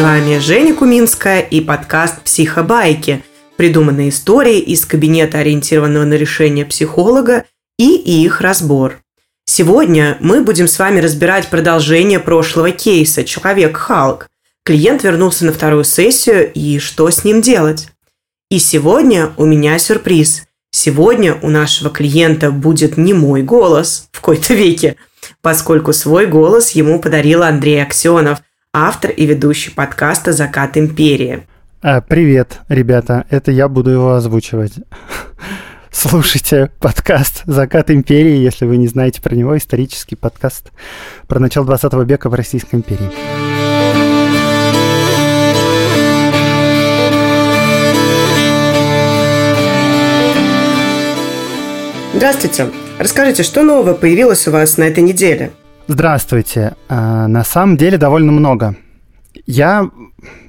Вами Женя Куминская и подкаст «Психобайки», придуманные истории из кабинета, ориентированного на решение психолога, и их разбор. Сегодня мы будем с вами разбирать продолжение прошлого кейса «Человек-Халк». Клиент вернулся на вторую сессию, и что с ним делать? И сегодня у меня сюрприз. Сегодня у нашего клиента будет не мой голос в какой-то веке, поскольку свой голос ему подарил Андрей Аксенов – автор и ведущий подкаста «Закат империи». А, привет, ребята, это я буду его озвучивать. Слушайте подкаст «Закат империи», если вы не знаете про него, исторический подкаст про начало 20 века в Российской империи. Здравствуйте. Расскажите, что нового появилось у вас на этой неделе? Здравствуйте. А, на самом деле довольно много. Я,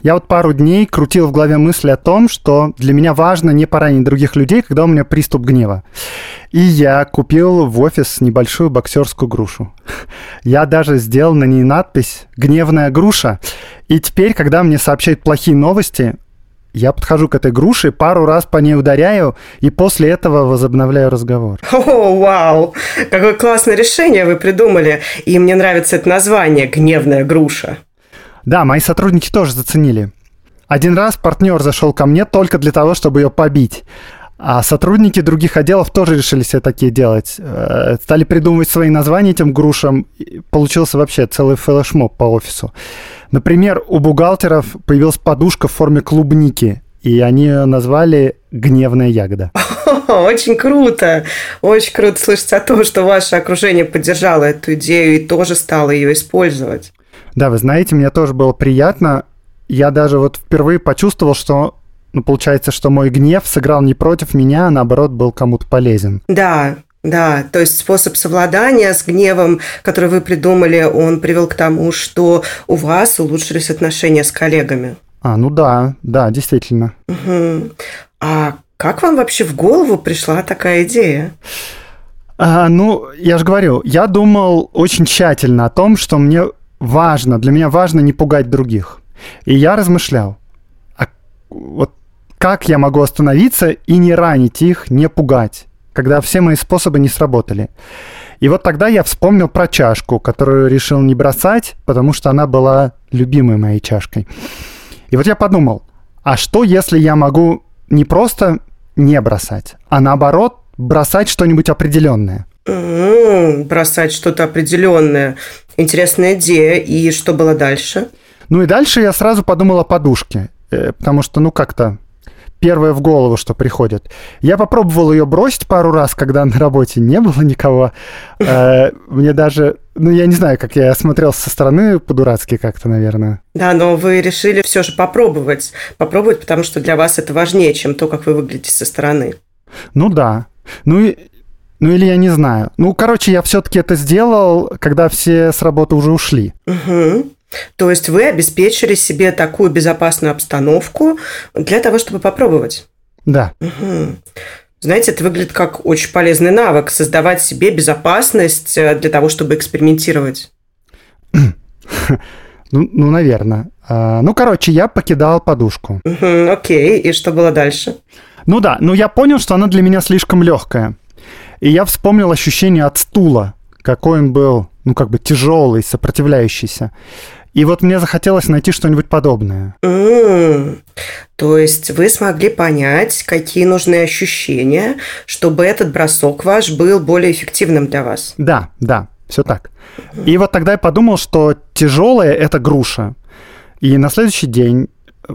я вот пару дней крутил в голове мысли о том, что для меня важно не поранить других людей, когда у меня приступ гнева. И я купил в офис небольшую боксерскую грушу. Я даже сделал на ней надпись «Гневная груша». И теперь, когда мне сообщают плохие новости, я подхожу к этой груше, пару раз по ней ударяю, и после этого возобновляю разговор. О, вау! Какое классное решение вы придумали. И мне нравится это название «Гневная груша». Да, мои сотрудники тоже заценили. Один раз партнер зашел ко мне только для того, чтобы ее побить. А сотрудники других отделов тоже решили себе такие делать. Э, стали придумывать свои названия этим грушам. Получился вообще целый флешмоб по офису. Например, у бухгалтеров появилась подушка в форме клубники, и они ее назвали «гневная ягода». Очень круто! Очень круто слышать о том, что ваше окружение поддержало эту идею и тоже стало ее использовать. Да, вы знаете, мне тоже было приятно. Я даже вот впервые почувствовал, что ну, получается, что мой гнев сыграл не против меня, а наоборот был кому-то полезен. Да, да, то есть способ совладания с гневом, который вы придумали, он привел к тому, что у вас улучшились отношения с коллегами. А, ну да, да, действительно. Угу. А как вам вообще в голову пришла такая идея? А, ну, я же говорю, я думал очень тщательно о том, что мне важно, для меня важно не пугать других. И я размышлял, а вот как я могу остановиться и не ранить их, не пугать? когда все мои способы не сработали. И вот тогда я вспомнил про чашку, которую решил не бросать, потому что она была любимой моей чашкой. И вот я подумал, а что если я могу не просто не бросать, а наоборот бросать что-нибудь определенное? Mm, бросать что-то определенное. Интересная идея. И что было дальше? Ну и дальше я сразу подумал о подушке. Э, потому что, ну, как-то первое в голову, что приходит. Я попробовал ее бросить пару раз, когда на работе не было никого. Э, мне даже, ну, я не знаю, как я смотрел со стороны по-дурацки как-то, наверное. Да, но вы решили все же попробовать. Попробовать, потому что для вас это важнее, чем то, как вы выглядите со стороны. Ну да. Ну и ну или я не знаю. Ну, короче, я все-таки это сделал, когда все с работы уже ушли. Угу. То есть вы обеспечили себе такую безопасную обстановку для того, чтобы попробовать. Да. Угу. Знаете, это выглядит как очень полезный навык создавать себе безопасность э, для того, чтобы экспериментировать. Ну, ну наверное. А, ну, короче, я покидал подушку. Окей, и что было дальше? Ну да, ну я понял, что она для меня слишком легкая. И я вспомнил ощущение от стула, какой он был, ну как бы тяжелый, сопротивляющийся. И вот мне захотелось найти что-нибудь подобное. Mm. То есть вы смогли понять, какие нужны ощущения, чтобы этот бросок ваш был более эффективным для вас. Да, да, все так. И вот тогда я подумал, что тяжелая это груша. И на следующий день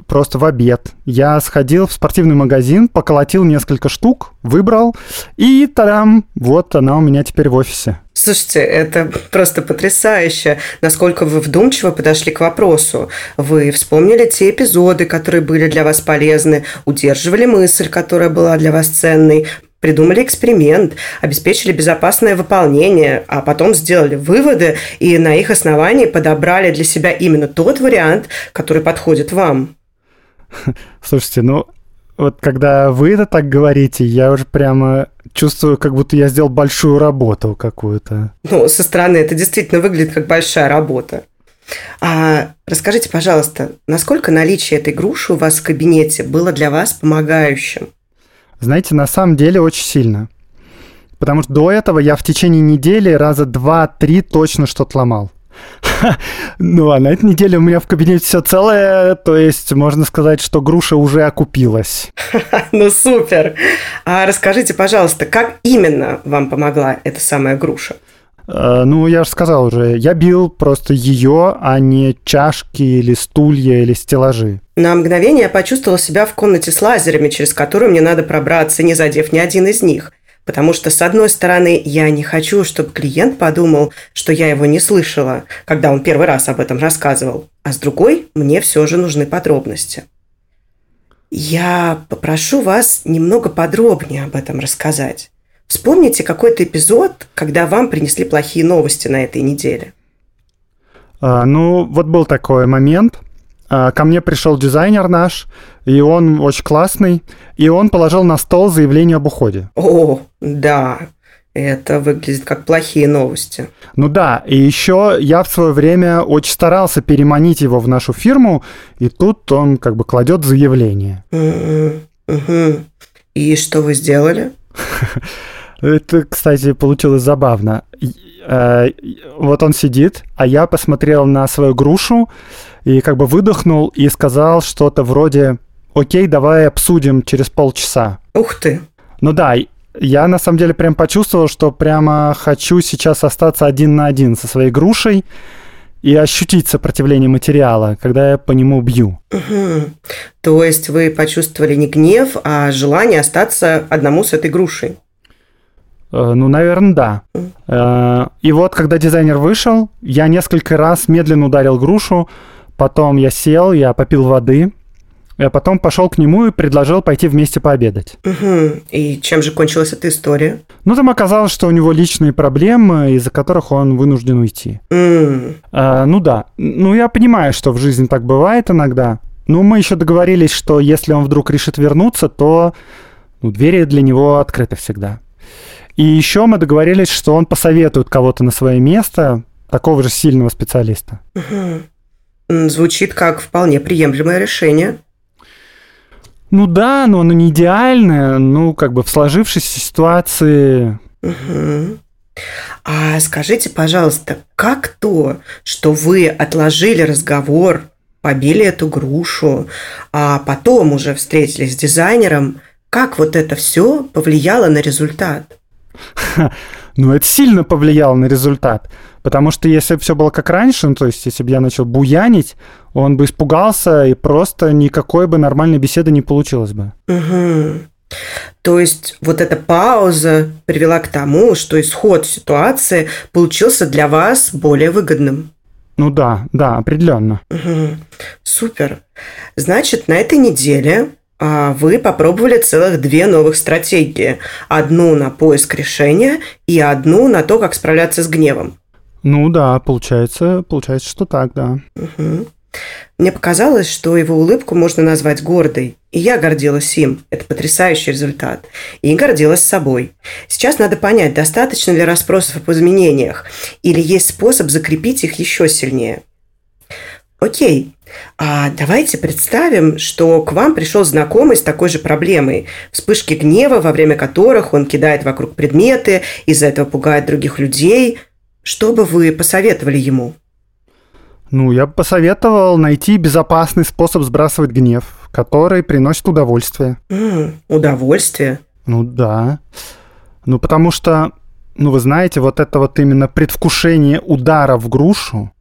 просто в обед. Я сходил в спортивный магазин, поколотил несколько штук, выбрал, и там, вот она у меня теперь в офисе. Слушайте, это просто потрясающе, насколько вы вдумчиво подошли к вопросу. Вы вспомнили те эпизоды, которые были для вас полезны, удерживали мысль, которая была для вас ценной, придумали эксперимент, обеспечили безопасное выполнение, а потом сделали выводы и на их основании подобрали для себя именно тот вариант, который подходит вам. Слушайте, ну вот когда вы это так говорите, я уже прямо чувствую, как будто я сделал большую работу какую-то. Ну, со стороны это действительно выглядит как большая работа. А расскажите, пожалуйста, насколько наличие этой груши у вас в кабинете было для вас помогающим? Знаете, на самом деле очень сильно. Потому что до этого я в течение недели раза два-три точно что-то ломал. Ну, а на этой неделе у меня в кабинете все целое, то есть можно сказать, что груша уже окупилась. Ну, супер! А расскажите, пожалуйста, как именно вам помогла эта самая груша? Э, ну, я же сказал уже, я бил просто ее, а не чашки или стулья или стеллажи. На мгновение я почувствовала себя в комнате с лазерами, через которую мне надо пробраться, не задев ни один из них. Потому что, с одной стороны, я не хочу, чтобы клиент подумал, что я его не слышала, когда он первый раз об этом рассказывал. А с другой, мне все же нужны подробности. Я попрошу вас немного подробнее об этом рассказать. Вспомните какой-то эпизод, когда вам принесли плохие новости на этой неделе. А, ну, вот был такой момент. А, ко мне пришел дизайнер наш, и он очень классный, и он положил на стол заявление об уходе. О, да, это выглядит как плохие новости. Ну да, и еще я в свое время очень старался переманить его в нашу фирму, и тут он как бы кладет заявление. И что вы сделали? Это, кстати, получилось забавно. Э, вот он сидит, а я посмотрел на свою грушу и как бы выдохнул и сказал что-то вроде «Окей, давай обсудим через полчаса». Ух ты! Ну да, я на самом деле прям почувствовал, что прямо хочу сейчас остаться один на один со своей грушей и ощутить сопротивление материала, когда я по нему бью. Угу. То есть вы почувствовали не гнев, а желание остаться одному с этой грушей? Э, ну, наверное, да. Э, и вот, когда дизайнер вышел, я несколько раз медленно ударил грушу, потом я сел, я попил воды, а потом пошел к нему и предложил пойти вместе пообедать. Угу. И чем же кончилась эта история? Ну, там оказалось, что у него личные проблемы, из-за которых он вынужден уйти. Mm. А, ну да. Ну, я понимаю, что в жизни так бывает иногда. Но мы еще договорились, что если он вдруг решит вернуться, то ну, двери для него открыты всегда. И еще мы договорились, что он посоветует кого-то на свое место, такого же сильного специалиста. Угу. Звучит как вполне приемлемое решение. Ну да, но оно не идеальное, ну как бы в сложившейся ситуации. Угу. А скажите, пожалуйста, как то, что вы отложили разговор, побили эту грушу, а потом уже встретились с дизайнером, как вот это все повлияло на результат? Ну, это сильно повлияло на результат. Потому что если бы все было как раньше, ну, то есть если бы я начал буянить, он бы испугался, и просто никакой бы нормальной беседы не получилось бы. Угу. То есть вот эта пауза привела к тому, что исход ситуации получился для вас более выгодным. Ну да, да, определенно. Угу. Супер. Значит, на этой неделе вы попробовали целых две новых стратегии. Одну на поиск решения и одну на то, как справляться с гневом. Ну да, получается, получается, что так, да. Угу. Мне показалось, что его улыбку можно назвать гордой. И я гордилась им. Это потрясающий результат. И гордилась собой. Сейчас надо понять, достаточно ли расспросов об изменениях, или есть способ закрепить их еще сильнее. Окей, а давайте представим, что к вам пришел знакомый с такой же проблемой. Вспышки гнева, во время которых он кидает вокруг предметы, из-за этого пугает других людей. Что бы вы посоветовали ему? Ну, я бы посоветовал найти безопасный способ сбрасывать гнев, который приносит удовольствие. Mm, удовольствие? Ну да. Ну, потому что, ну, вы знаете, вот это вот именно предвкушение удара в грушу,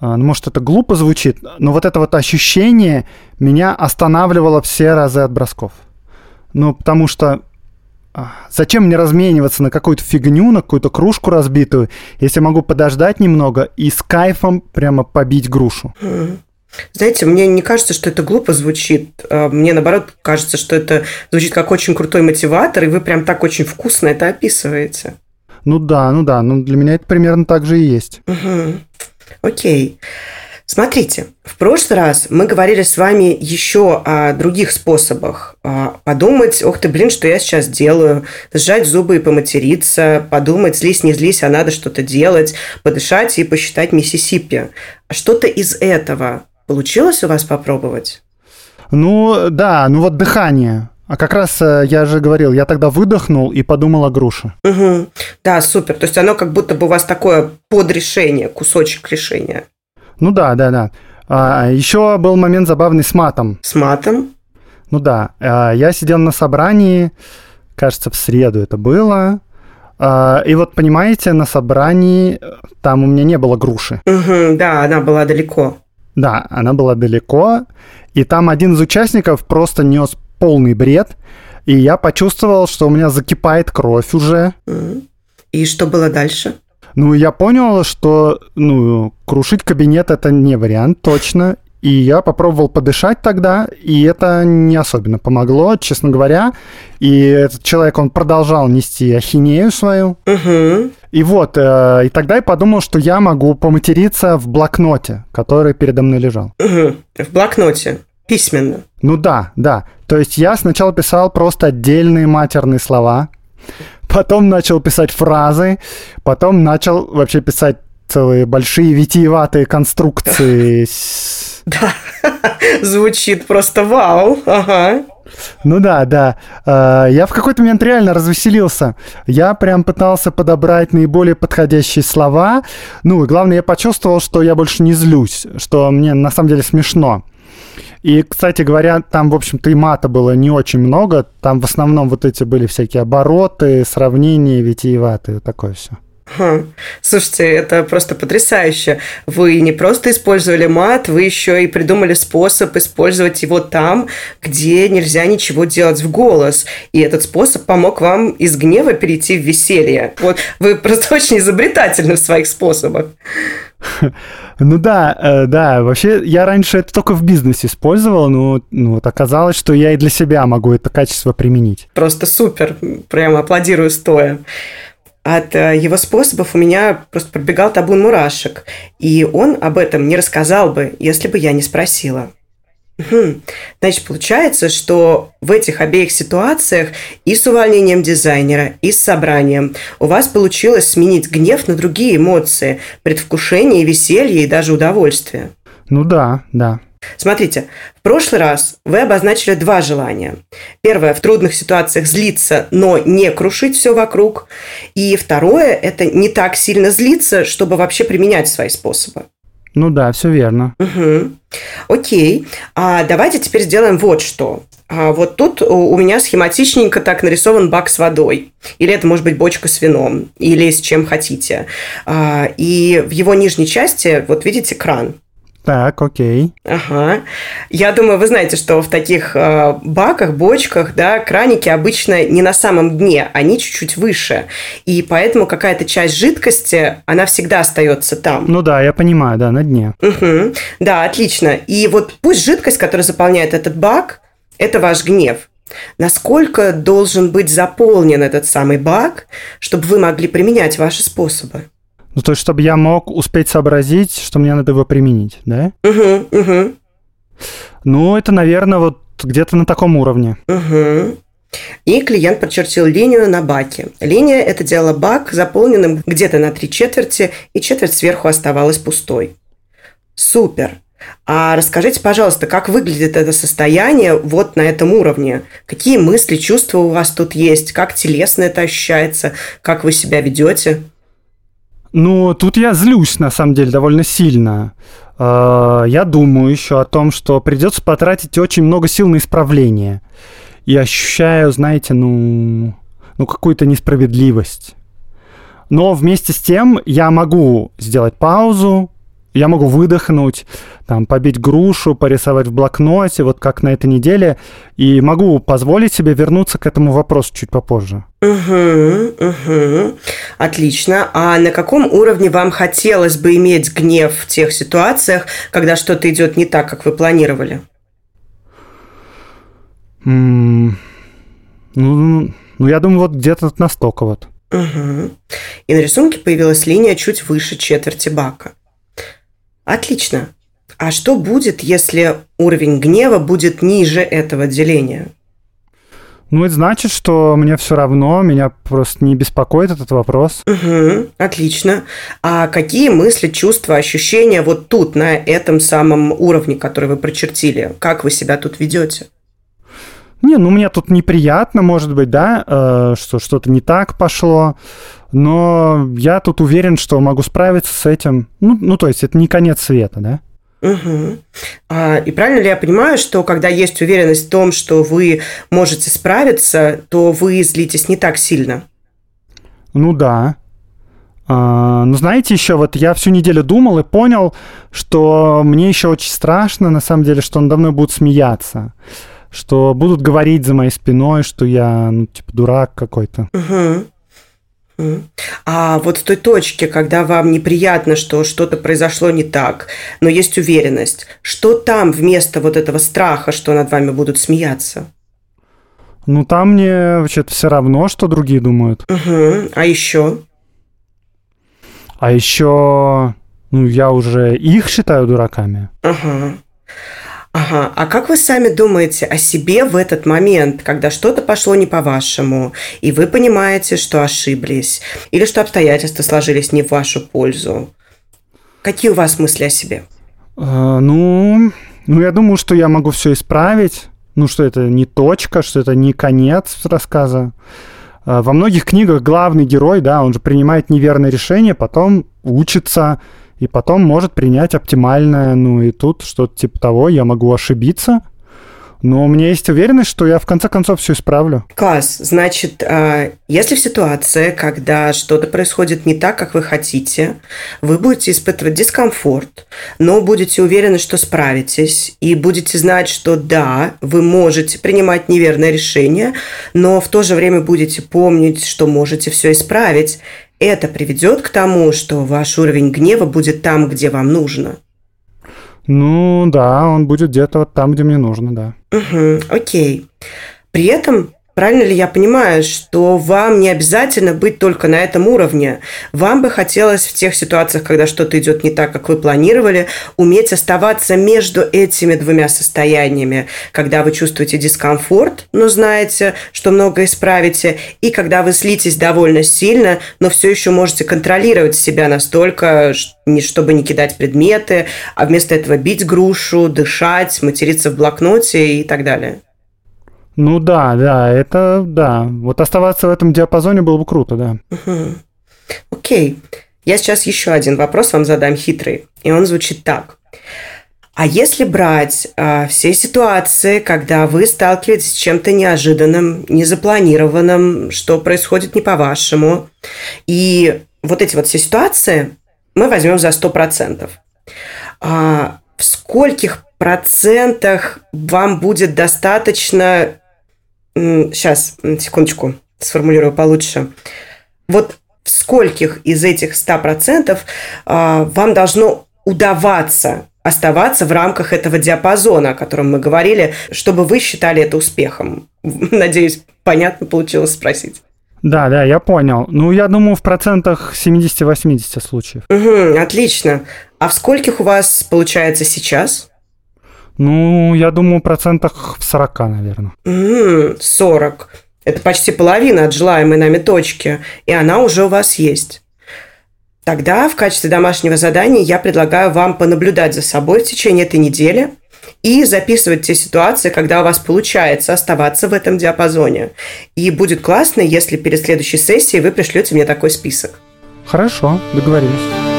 может, это глупо звучит, но вот это вот ощущение меня останавливало все разы от бросков. Ну, потому что а, зачем мне размениваться на какую-то фигню, на какую-то кружку разбитую, если могу подождать немного и с кайфом прямо побить грушу? Знаете, мне не кажется, что это глупо звучит. А, мне, наоборот, кажется, что это звучит как очень крутой мотиватор, и вы прям так очень вкусно это описываете. Ну да, ну да, ну для меня это примерно так же и есть. Угу. Окей. Смотрите, в прошлый раз мы говорили с вами еще о других способах. А, подумать, ох ты, блин, что я сейчас делаю, сжать зубы и поматериться, подумать, злись, не злись, а надо что-то делать, подышать и посчитать Миссисипи. Что-то из этого получилось у вас попробовать? Ну, да, ну вот дыхание. А как раз э, я же говорил, я тогда выдохнул и подумал о груше. Угу. Да, супер. То есть оно как будто бы у вас такое подрешение, кусочек решения. Ну да, да, да. А, еще был момент забавный с матом. С матом? Ну да. А, я сидел на собрании, кажется, в среду это было. А, и вот, понимаете, на собрании э, там у меня не было груши. Угу, да, она была далеко. Да, она была далеко. И там один из участников просто нес полный бред. И я почувствовал, что у меня закипает кровь уже. И что было дальше? Ну, я понял, что, ну, крушить кабинет это не вариант, точно. И я попробовал подышать тогда, и это не особенно помогло, честно говоря. И этот человек, он продолжал нести ахинею свою. Угу. И вот, э, и тогда я подумал, что я могу поматериться в блокноте, который передо мной лежал. Угу. В блокноте. Письменно. Ну да, да. То есть я сначала писал просто отдельные матерные слова, потом начал писать фразы, потом начал вообще писать целые большие витиеватые конструкции. Да, звучит просто вау, ага. Ну да, да. Э, я в какой-то момент реально развеселился. Я прям пытался подобрать наиболее подходящие слова. Ну и главное, я почувствовал, что я больше не злюсь, что мне на самом деле смешно. И, кстати говоря, там, в общем-то, и мата было не очень много. Там в основном вот эти были всякие обороты, сравнения, витиеватые, такое все. Слушайте, это просто потрясающе. Вы не просто использовали мат, вы еще и придумали способ использовать его там, где нельзя ничего делать в голос. И этот способ помог вам из гнева перейти в веселье. Вот вы просто очень изобретательны в своих способах. Ну да, э, да, вообще я раньше это только в бизнесе использовал, но ну, вот оказалось, что я и для себя могу это качество применить. Просто супер, прямо аплодирую стоя от э, его способов у меня просто пробегал табун мурашек. И он об этом не рассказал бы, если бы я не спросила. Значит, получается, что в этих обеих ситуациях и с увольнением дизайнера, и с собранием у вас получилось сменить гнев на другие эмоции, предвкушение, веселье и даже удовольствие. Ну да, да. Смотрите, в прошлый раз вы обозначили два желания. Первое – в трудных ситуациях злиться, но не крушить все вокруг. И второе – это не так сильно злиться, чтобы вообще применять свои способы. Ну да, все верно. Угу. Окей. А давайте теперь сделаем вот что. А вот тут у меня схематичненько так нарисован бак с водой. Или это может быть бочка с вином, или с чем хотите. А, и в его нижней части, вот видите, кран. Так, окей. Ага. Я думаю, вы знаете, что в таких э, баках, бочках, да, краники обычно не на самом дне, они чуть-чуть выше. И поэтому какая-то часть жидкости, она всегда остается там. Ну да, я понимаю, да, на дне. Угу. Да, отлично. И вот пусть жидкость, которая заполняет этот бак, это ваш гнев. Насколько должен быть заполнен этот самый бак, чтобы вы могли применять ваши способы? Ну, то есть, чтобы я мог успеть сообразить, что мне надо его применить, да? Угу, угу. Ну, это, наверное, вот где-то на таком уровне. Угу. И клиент прочертил линию на баке. Линия это делала бак заполненным где-то на три четверти, и четверть сверху оставалась пустой. Супер! А расскажите, пожалуйста, как выглядит это состояние вот на этом уровне? Какие мысли, чувства у вас тут есть? Как телесно это ощущается? Как вы себя ведете? Ну, тут я злюсь, на самом деле, довольно сильно. А, я думаю еще о том, что придется потратить очень много сил на исправление. И ощущаю, знаете, ну, ну какую-то несправедливость. Но вместе с тем я могу сделать паузу, я могу выдохнуть, там, побить грушу, порисовать в блокноте, вот как на этой неделе, и могу позволить себе вернуться к этому вопросу чуть попозже. Угу, угу. Отлично. А на каком уровне вам хотелось бы иметь гнев в тех ситуациях, когда что-то идет не так, как вы планировали? ну, ну, я думаю, вот где-то настолько вот. Угу. И на рисунке появилась линия чуть выше четверти бака. Отлично. А что будет, если уровень гнева будет ниже этого деления? Ну, это значит, что мне все равно, меня просто не беспокоит этот вопрос. Угу, отлично. А какие мысли, чувства, ощущения вот тут, на этом самом уровне, который вы прочертили? Как вы себя тут ведете? Не, ну мне тут неприятно, может быть, да, э, что что-то не так пошло, но я тут уверен, что могу справиться с этим. Ну, ну то есть это не конец света, да? Угу. А, и правильно ли я понимаю, что когда есть уверенность в том, что вы можете справиться, то вы злитесь не так сильно? Ну да. А, ну знаете, еще вот я всю неделю думал и понял, что мне еще очень страшно, на самом деле, что он давно будет смеяться что будут говорить за моей спиной, что я, ну, типа, дурак какой-то. Угу. А вот в той точке, когда вам неприятно, что что-то произошло не так, но есть уверенность, что там вместо вот этого страха, что над вами будут смеяться? Ну, там мне вообще-то все равно, что другие думают. Угу. А еще? А еще, ну, я уже их считаю дураками. Ага. Ага, а как вы сами думаете о себе в этот момент, когда что-то пошло не по-вашему, и вы понимаете, что ошиблись, или что обстоятельства сложились не в вашу пользу? Какие у вас мысли о себе? А, ну, ну, я думаю, что я могу все исправить. Ну, что это не точка, что это не конец рассказа. А, во многих книгах главный герой, да, он же принимает неверное решение, потом учится, и потом может принять оптимальное, ну и тут что-то типа того, я могу ошибиться, но у меня есть уверенность, что я в конце концов все исправлю. Класс. Значит, а, если в ситуации, когда что-то происходит не так, как вы хотите, вы будете испытывать дискомфорт, но будете уверены, что справитесь, и будете знать, что да, вы можете принимать неверное решение, но в то же время будете помнить, что можете все исправить, это приведет к тому, что ваш уровень гнева будет там, где вам нужно. Ну да, он будет где-то вот там, где мне нужно, да. Угу, окей. При этом Правильно ли я понимаю, что вам не обязательно быть только на этом уровне? Вам бы хотелось в тех ситуациях, когда что-то идет не так, как вы планировали, уметь оставаться между этими двумя состояниями, когда вы чувствуете дискомфорт, но знаете, что много исправите, и когда вы слитесь довольно сильно, но все еще можете контролировать себя настолько, чтобы не кидать предметы, а вместо этого бить грушу, дышать, материться в блокноте и так далее. Ну да, да, это да. Вот оставаться в этом диапазоне было бы круто, да. Окей. Я сейчас еще один вопрос вам задам хитрый. И он звучит так. А если брать э, все ситуации, когда вы сталкиваетесь с чем-то неожиданным, незапланированным, что происходит не по-вашему, и вот эти вот все ситуации мы возьмем за 100%. А в скольких процентах вам будет достаточно Сейчас, секундочку, сформулирую получше. Вот в скольких из этих 100% а, вам должно удаваться оставаться в рамках этого диапазона, о котором мы говорили, чтобы вы считали это успехом. Надеюсь, понятно получилось спросить. Да, да, я понял. Ну, я думаю, в процентах 70-80 случаев. Угу, отлично. А в скольких у вас получается сейчас? Ну, я думаю, процентах в 40, наверное. Mm, 40. Это почти половина от желаемой нами точки, и она уже у вас есть. Тогда в качестве домашнего задания я предлагаю вам понаблюдать за собой в течение этой недели и записывать те ситуации, когда у вас получается оставаться в этом диапазоне. И будет классно, если перед следующей сессией вы пришлете мне такой список. Хорошо, договорились.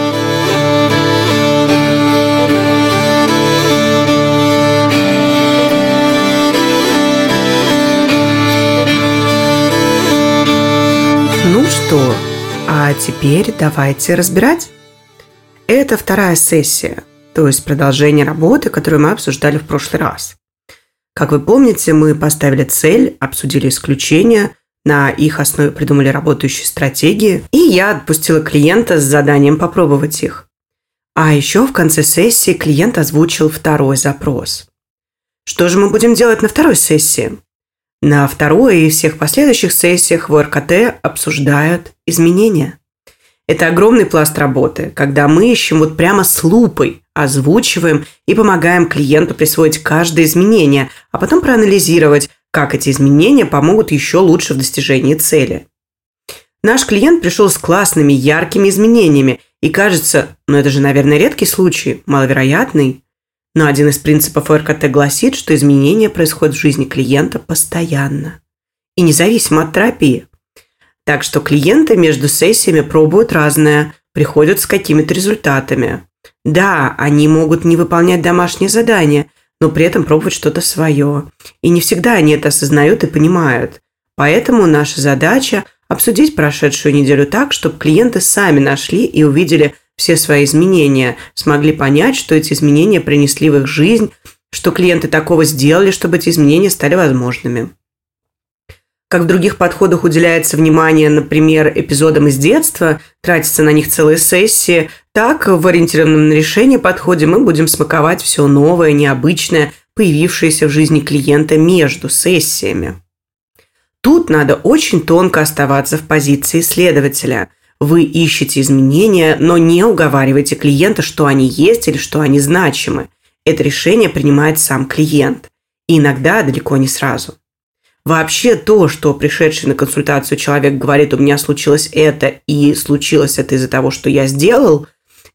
Что? А теперь давайте разбирать. Это вторая сессия, то есть продолжение работы, которую мы обсуждали в прошлый раз. Как вы помните, мы поставили цель, обсудили исключения, на их основе придумали работающие стратегии, и я отпустила клиента с заданием попробовать их. А еще в конце сессии клиент озвучил второй запрос. Что же мы будем делать на второй сессии? На второй и всех последующих сессиях в РКТ обсуждают изменения. Это огромный пласт работы, когда мы ищем вот прямо с лупой, озвучиваем и помогаем клиенту присвоить каждое изменение, а потом проанализировать, как эти изменения помогут еще лучше в достижении цели. Наш клиент пришел с классными, яркими изменениями, и кажется, ну это же, наверное, редкий случай, маловероятный. Но один из принципов РКТ гласит, что изменения происходят в жизни клиента постоянно и независимо от терапии. Так что клиенты между сессиями пробуют разное, приходят с какими-то результатами. Да, они могут не выполнять домашние задания, но при этом пробовать что-то свое. И не всегда они это осознают и понимают. Поэтому наша задача – обсудить прошедшую неделю так, чтобы клиенты сами нашли и увидели все свои изменения, смогли понять, что эти изменения принесли в их жизнь, что клиенты такого сделали, чтобы эти изменения стали возможными. Как в других подходах уделяется внимание, например, эпизодам из детства, тратится на них целые сессии, так в ориентированном на решение подходе мы будем смаковать все новое, необычное, появившееся в жизни клиента между сессиями. Тут надо очень тонко оставаться в позиции исследователя. Вы ищете изменения, но не уговаривайте клиента, что они есть или что они значимы. Это решение принимает сам клиент. И иногда далеко не сразу. Вообще то, что пришедший на консультацию человек говорит, у меня случилось это, и случилось это из-за того, что я сделал,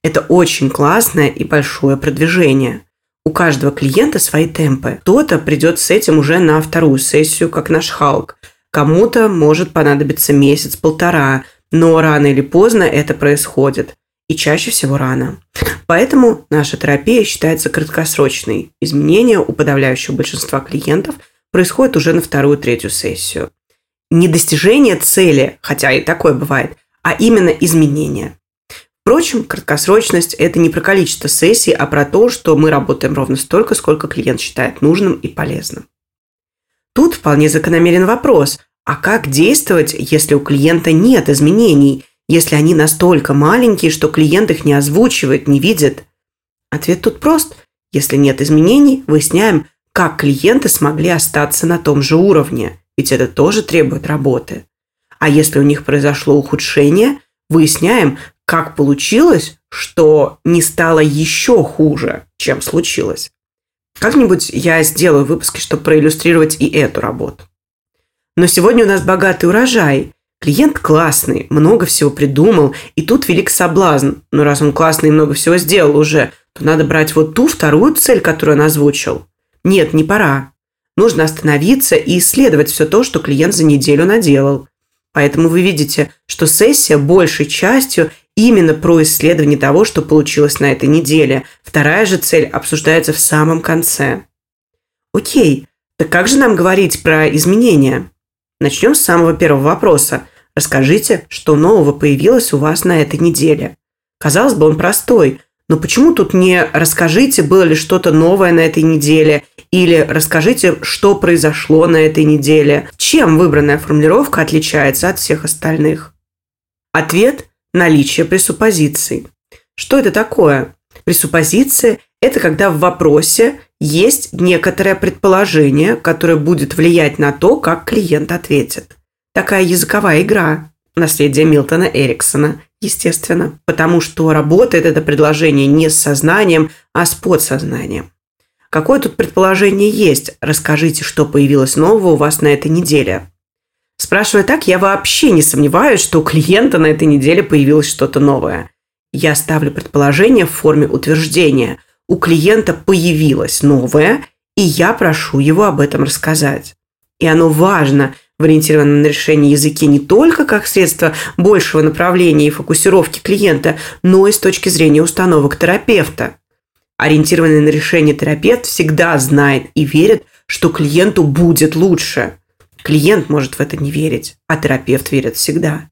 это очень классное и большое продвижение. У каждого клиента свои темпы. Кто-то придет с этим уже на вторую сессию, как наш Халк. Кому-то может понадобиться месяц-полтора, но рано или поздно это происходит. И чаще всего рано. Поэтому наша терапия считается краткосрочной. Изменения у подавляющего большинства клиентов – происходит уже на вторую-третью сессию. Не достижение цели, хотя и такое бывает, а именно изменение. Впрочем, краткосрочность – это не про количество сессий, а про то, что мы работаем ровно столько, сколько клиент считает нужным и полезным. Тут вполне закономерен вопрос, а как действовать, если у клиента нет изменений, если они настолько маленькие, что клиент их не озвучивает, не видит? Ответ тут прост. Если нет изменений, выясняем, как клиенты смогли остаться на том же уровне, ведь это тоже требует работы. А если у них произошло ухудшение, выясняем, как получилось, что не стало еще хуже, чем случилось. Как-нибудь я сделаю выпуски, чтобы проиллюстрировать и эту работу. Но сегодня у нас богатый урожай. Клиент классный, много всего придумал, и тут велик соблазн. Но раз он классный и много всего сделал уже, то надо брать вот ту вторую цель, которую он озвучил, нет, не пора. Нужно остановиться и исследовать все то, что клиент за неделю наделал. Поэтому вы видите, что сессия большей частью именно про исследование того, что получилось на этой неделе. Вторая же цель обсуждается в самом конце. Окей, так как же нам говорить про изменения? Начнем с самого первого вопроса. Расскажите, что нового появилось у вас на этой неделе. Казалось бы, он простой, но почему тут не расскажите, было ли что-то новое на этой неделе, или расскажите, что произошло на этой неделе? Чем выбранная формулировка отличается от всех остальных? Ответ – наличие пресуппозиций. Что это такое? Пресуппозиция – это когда в вопросе есть некоторое предположение, которое будет влиять на то, как клиент ответит. Такая языковая игра. Наследие Милтона Эриксона, естественно. Потому что работает это предложение не с сознанием, а с подсознанием. Какое тут предположение есть? Расскажите, что появилось нового у вас на этой неделе. Спрашивая так, я вообще не сомневаюсь, что у клиента на этой неделе появилось что-то новое. Я ставлю предположение в форме утверждения. У клиента появилось новое, и я прошу его об этом рассказать. И оно важно в ориентированном на решение языке не только как средство большего направления и фокусировки клиента, но и с точки зрения установок терапевта. Ориентированный на решение терапевт всегда знает и верит, что клиенту будет лучше. Клиент может в это не верить, а терапевт верит всегда.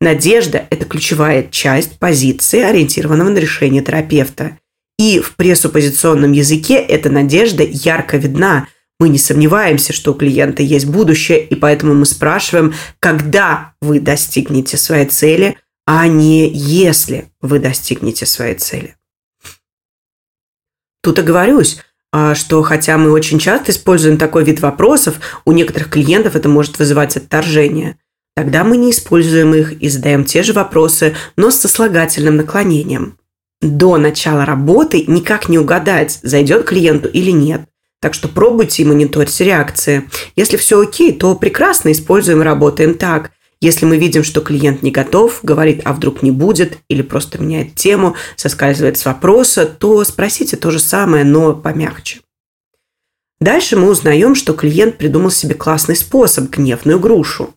Надежда – это ключевая часть позиции, ориентированного на решение терапевта. И в пресуппозиционном языке эта надежда ярко видна. Мы не сомневаемся, что у клиента есть будущее, и поэтому мы спрашиваем, когда вы достигнете своей цели, а не если вы достигнете своей цели. Тут оговорюсь, а, что хотя мы очень часто используем такой вид вопросов, у некоторых клиентов это может вызывать отторжение. Тогда мы не используем их и задаем те же вопросы, но с сослагательным наклонением. До начала работы никак не угадать, зайдет клиенту или нет. Так что пробуйте и мониторьте реакции. Если все окей, то прекрасно используем и работаем так. Если мы видим, что клиент не готов, говорит, а вдруг не будет, или просто меняет тему, соскальзывает с вопроса, то спросите то же самое, но помягче. Дальше мы узнаем, что клиент придумал себе классный способ – гневную грушу.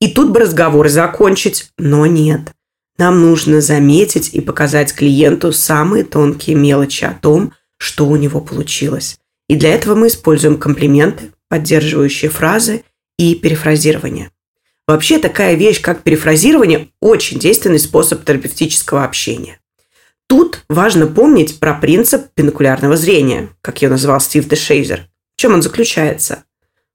И тут бы разговор закончить, но нет. Нам нужно заметить и показать клиенту самые тонкие мелочи о том, что у него получилось. И для этого мы используем комплименты, поддерживающие фразы и перефразирование. Вообще такая вещь, как перефразирование, очень действенный способ терапевтического общения. Тут важно помнить про принцип пинокулярного зрения, как ее называл Стив Дешейзер. В чем он заключается?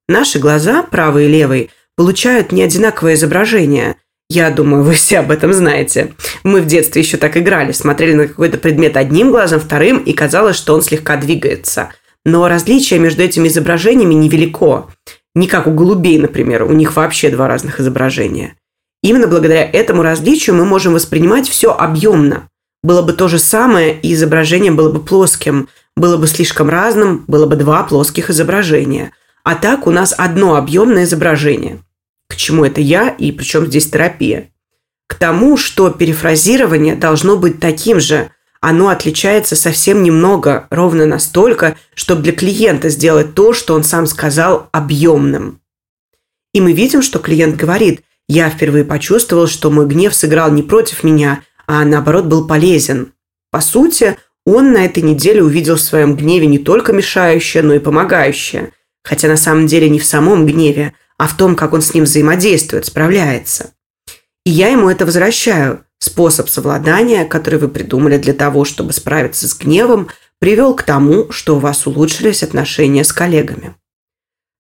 Наши глаза, правый и левый, получают не одинаковое изображение. Я думаю, вы все об этом знаете. Мы в детстве еще так играли, смотрели на какой-то предмет одним глазом, вторым, и казалось, что он слегка двигается. Но различие между этими изображениями невелико. Не как у голубей, например, у них вообще два разных изображения. Именно благодаря этому различию мы можем воспринимать все объемно. Было бы то же самое, и изображение было бы плоским. Было бы слишком разным, было бы два плоских изображения. А так у нас одно объемное изображение – к чему это я и причем здесь терапия? К тому, что перефразирование должно быть таким же. Оно отличается совсем немного, ровно настолько, чтобы для клиента сделать то, что он сам сказал, объемным. И мы видим, что клиент говорит, я впервые почувствовал, что мой гнев сыграл не против меня, а наоборот был полезен. По сути, он на этой неделе увидел в своем гневе не только мешающее, но и помогающее. Хотя на самом деле не в самом гневе, а в том, как он с ним взаимодействует, справляется. И я ему это возвращаю. Способ совладания, который вы придумали для того, чтобы справиться с гневом, привел к тому, что у вас улучшились отношения с коллегами.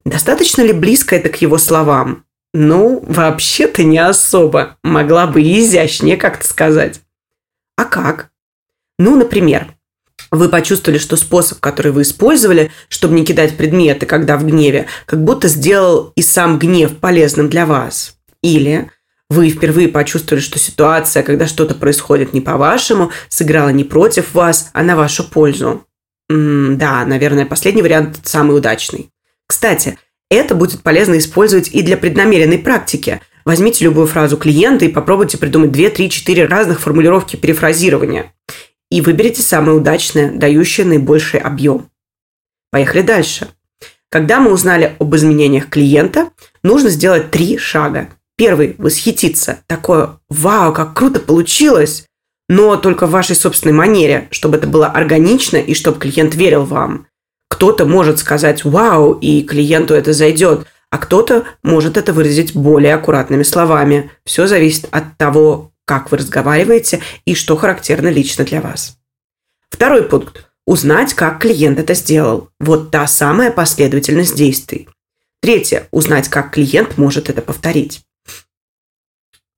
Достаточно ли близко это к его словам? Ну, вообще-то не особо. Могла бы изящнее как-то сказать. А как? Ну, например, вы почувствовали, что способ, который вы использовали, чтобы не кидать предметы, когда в гневе, как будто сделал и сам гнев полезным для вас. Или вы впервые почувствовали, что ситуация, когда что-то происходит не по-вашему, сыграла не против вас, а на вашу пользу. М да, наверное, последний вариант самый удачный. Кстати, это будет полезно использовать и для преднамеренной практики. Возьмите любую фразу клиента и попробуйте придумать 2, 3, 4 разных формулировки перефразирования и выберите самое удачное, дающее наибольший объем. Поехали дальше. Когда мы узнали об изменениях клиента, нужно сделать три шага. Первый – восхититься. Такое «Вау, как круто получилось!» Но только в вашей собственной манере, чтобы это было органично и чтобы клиент верил вам. Кто-то может сказать «Вау!» и клиенту это зайдет, а кто-то может это выразить более аккуратными словами. Все зависит от того, как вы разговариваете и что характерно лично для вас. Второй пункт. Узнать, как клиент это сделал. Вот та самая последовательность действий. Третье. Узнать, как клиент может это повторить.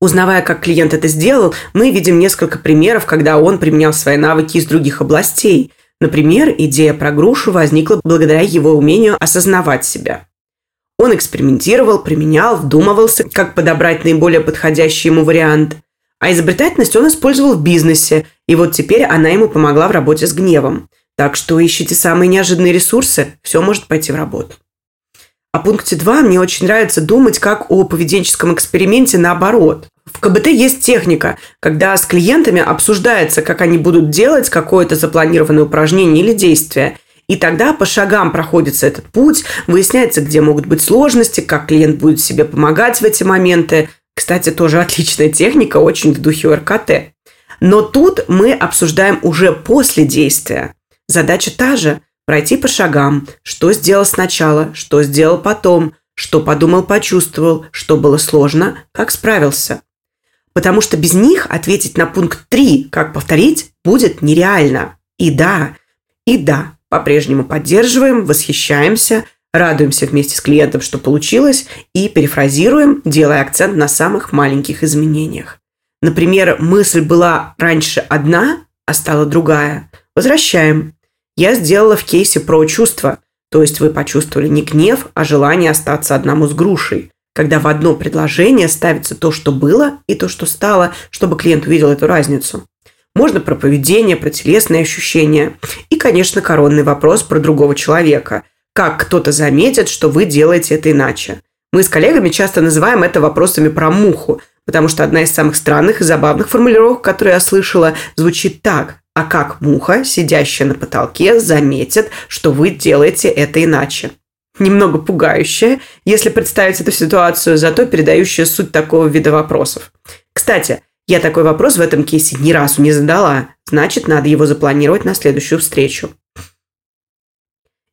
Узнавая, как клиент это сделал, мы видим несколько примеров, когда он применял свои навыки из других областей. Например, идея про грушу возникла благодаря его умению осознавать себя. Он экспериментировал, применял, вдумывался, как подобрать наиболее подходящий ему вариант. А изобретательность он использовал в бизнесе, и вот теперь она ему помогла в работе с гневом. Так что ищите самые неожиданные ресурсы, все может пойти в работу. А пункте 2 мне очень нравится думать как о поведенческом эксперименте наоборот. В КБТ есть техника, когда с клиентами обсуждается, как они будут делать какое-то запланированное упражнение или действие. И тогда по шагам проходится этот путь, выясняется, где могут быть сложности, как клиент будет себе помогать в эти моменты, кстати, тоже отличная техника, очень в духе РКТ. Но тут мы обсуждаем уже после действия. Задача та же – пройти по шагам, что сделал сначала, что сделал потом, что подумал, почувствовал, что было сложно, как справился. Потому что без них ответить на пункт 3, как повторить, будет нереально. И да, и да, по-прежнему поддерживаем, восхищаемся, радуемся вместе с клиентом, что получилось, и перефразируем, делая акцент на самых маленьких изменениях. Например, мысль была раньше одна, а стала другая. Возвращаем. Я сделала в кейсе про чувства, то есть вы почувствовали не гнев, а желание остаться одному с грушей. когда в одно предложение ставится то, что было, и то, что стало, чтобы клиент увидел эту разницу. Можно про поведение, про телесные ощущения. И, конечно, коронный вопрос про другого человека. Как кто-то заметит, что вы делаете это иначе. Мы с коллегами часто называем это вопросами про муху, потому что одна из самых странных и забавных формулировок, которые я слышала, звучит так. А как муха, сидящая на потолке, заметит, что вы делаете это иначе? Немного пугающая, если представить эту ситуацию, зато передающая суть такого вида вопросов. Кстати, я такой вопрос в этом кейсе ни разу не задала, значит, надо его запланировать на следующую встречу.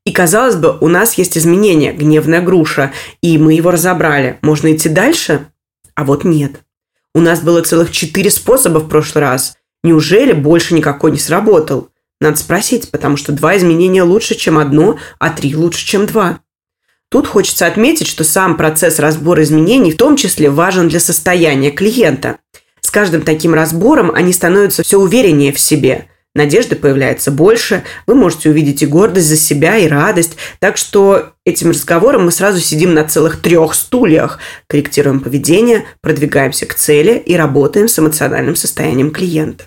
И казалось бы, у нас есть изменение, гневная груша, и мы его разобрали. Можно идти дальше? А вот нет. У нас было целых четыре способа в прошлый раз. Неужели больше никакой не сработал? Надо спросить, потому что два изменения лучше, чем одно, а три лучше, чем два. Тут хочется отметить, что сам процесс разбора изменений в том числе важен для состояния клиента. С каждым таким разбором они становятся все увереннее в себе. Надежды появляется больше, вы можете увидеть и гордость за себя, и радость. Так что этим разговором мы сразу сидим на целых трех стульях, корректируем поведение, продвигаемся к цели и работаем с эмоциональным состоянием клиента.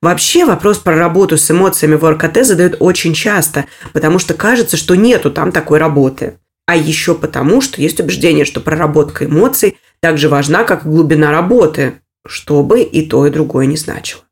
Вообще вопрос про работу с эмоциями в РКТ задают очень часто, потому что кажется, что нету там такой работы а еще потому, что есть убеждение, что проработка эмоций так же важна, как глубина работы, чтобы и то, и другое не значило.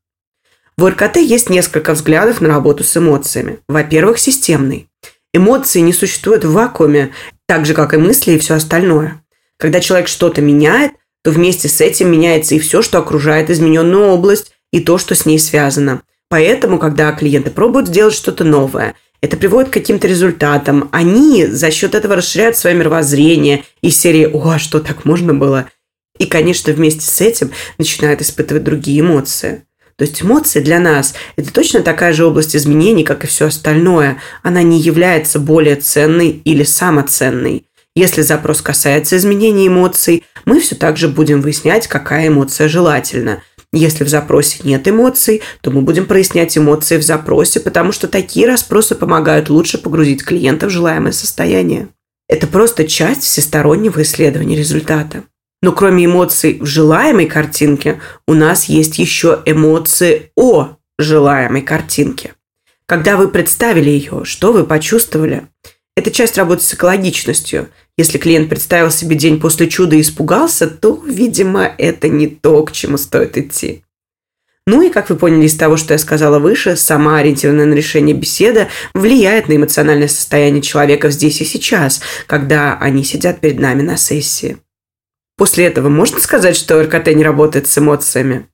В РКТ есть несколько взглядов на работу с эмоциями. Во-первых, системный. Эмоции не существуют в вакууме, так же, как и мысли и все остальное. Когда человек что-то меняет, то вместе с этим меняется и все, что окружает измененную область, и то, что с ней связано. Поэтому, когда клиенты пробуют сделать что-то новое, это приводит к каким-то результатам. Они за счет этого расширяют свое мировоззрение и серии «О, а что так можно было?» И, конечно, вместе с этим начинают испытывать другие эмоции. То есть эмоции для нас – это точно такая же область изменений, как и все остальное. Она не является более ценной или самоценной. Если запрос касается изменения эмоций, мы все так же будем выяснять, какая эмоция желательна – если в запросе нет эмоций, то мы будем прояснять эмоции в запросе, потому что такие расспросы помогают лучше погрузить клиента в желаемое состояние. Это просто часть всестороннего исследования результата. Но кроме эмоций в желаемой картинке, у нас есть еще эмоции о желаемой картинке. Когда вы представили ее, что вы почувствовали? Это часть работы с экологичностью. Если клиент представил себе день после чуда и испугался, то, видимо, это не то, к чему стоит идти. Ну и, как вы поняли из того, что я сказала выше, сама ориентированная на решение беседа влияет на эмоциональное состояние человека здесь и сейчас, когда они сидят перед нами на сессии. После этого можно сказать, что РКТ не работает с эмоциями?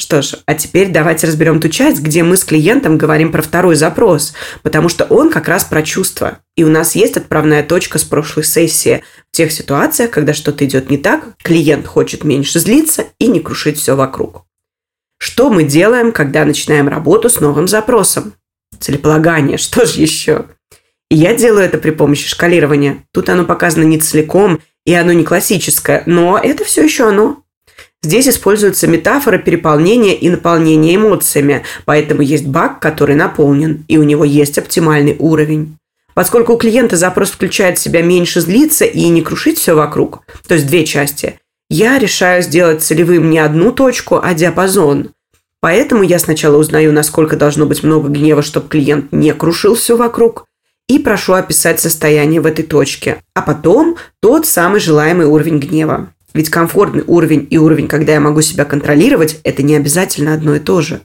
Что ж, а теперь давайте разберем ту часть, где мы с клиентом говорим про второй запрос, потому что он как раз про чувства. И у нас есть отправная точка с прошлой сессии. В тех ситуациях, когда что-то идет не так, клиент хочет меньше злиться и не крушить все вокруг. Что мы делаем, когда начинаем работу с новым запросом? Целеполагание, что же еще? И я делаю это при помощи шкалирования. Тут оно показано не целиком, и оно не классическое, но это все еще оно. Здесь используется метафора переполнения и наполнения эмоциями, поэтому есть бак, который наполнен, и у него есть оптимальный уровень. Поскольку у клиента запрос включает в себя меньше злиться и не крушить все вокруг, то есть две части, я решаю сделать целевым не одну точку, а диапазон. Поэтому я сначала узнаю, насколько должно быть много гнева, чтобы клиент не крушил все вокруг, и прошу описать состояние в этой точке, а потом тот самый желаемый уровень гнева. Ведь комфортный уровень и уровень, когда я могу себя контролировать, это не обязательно одно и то же.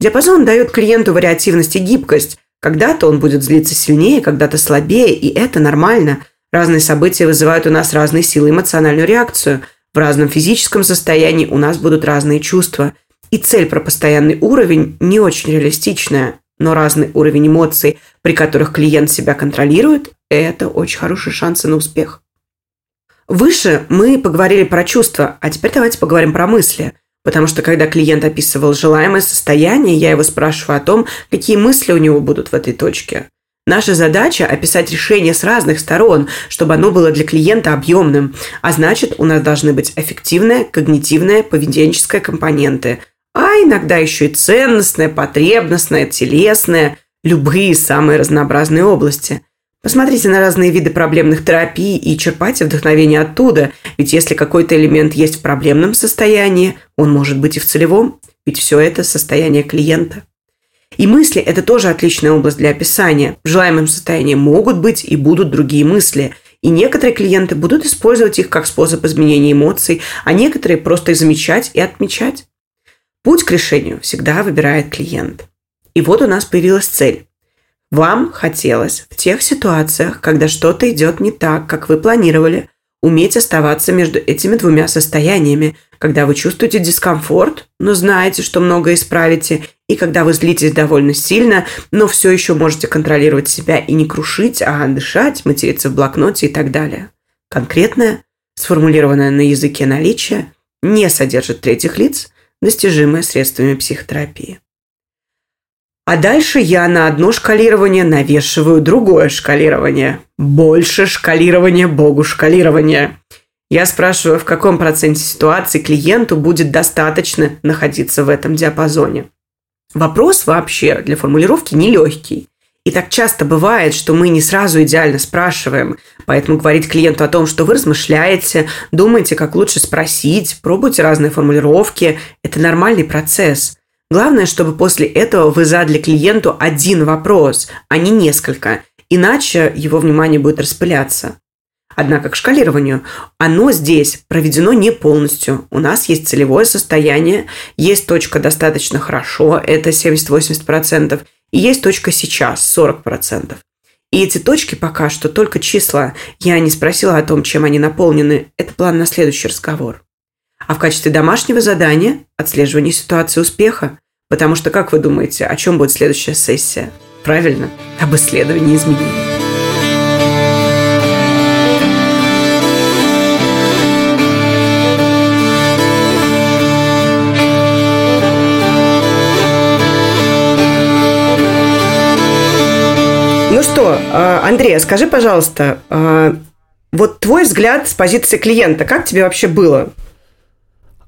Диапазон дает клиенту вариативность и гибкость. Когда-то он будет злиться сильнее, когда-то слабее, и это нормально. Разные события вызывают у нас разные силы эмоциональную реакцию. В разном физическом состоянии у нас будут разные чувства. И цель про постоянный уровень не очень реалистичная, но разный уровень эмоций, при которых клиент себя контролирует, это очень хорошие шансы на успех. Выше мы поговорили про чувства, а теперь давайте поговорим про мысли. Потому что когда клиент описывал желаемое состояние, я его спрашиваю о том, какие мысли у него будут в этой точке. Наша задача – описать решение с разных сторон, чтобы оно было для клиента объемным. А значит, у нас должны быть эффективные, когнитивные, поведенческие компоненты. А иногда еще и ценностные, потребностные, телесные, любые самые разнообразные области – Посмотрите на разные виды проблемных терапий и черпайте вдохновение оттуда, ведь если какой-то элемент есть в проблемном состоянии, он может быть и в целевом, ведь все это состояние клиента. И мысли – это тоже отличная область для описания. В желаемом состоянии могут быть и будут другие мысли. И некоторые клиенты будут использовать их как способ изменения эмоций, а некоторые просто замечать и отмечать. Путь к решению всегда выбирает клиент. И вот у нас появилась цель. Вам хотелось в тех ситуациях, когда что-то идет не так, как вы планировали, уметь оставаться между этими двумя состояниями, когда вы чувствуете дискомфорт, но знаете, что многое исправите, и когда вы злитесь довольно сильно, но все еще можете контролировать себя и не крушить, а дышать, материться в блокноте и так далее. Конкретное, сформулированное на языке наличия, не содержит третьих лиц, достижимое средствами психотерапии. А дальше я на одно шкалирование навешиваю другое шкалирование. Больше шкалирования, богу шкалирования. Я спрашиваю, в каком проценте ситуаций клиенту будет достаточно находиться в этом диапазоне. Вопрос вообще для формулировки нелегкий. И так часто бывает, что мы не сразу идеально спрашиваем. Поэтому говорить клиенту о том, что вы размышляете, думаете, как лучше спросить, пробуйте разные формулировки – это нормальный процесс. Главное, чтобы после этого вы задали клиенту один вопрос, а не несколько. Иначе его внимание будет распыляться. Однако к шкалированию оно здесь проведено не полностью. У нас есть целевое состояние, есть точка достаточно хорошо, это 70-80%, и есть точка сейчас, 40%. И эти точки пока что только числа. Я не спросила о том, чем они наполнены. Это план на следующий разговор. А в качестве домашнего задания – отслеживание ситуации успеха. Потому что, как вы думаете, о чем будет следующая сессия? Правильно, об исследовании изменений. Ну что, а, Андрей, скажи, пожалуйста, а, вот твой взгляд с позиции клиента, как тебе вообще было?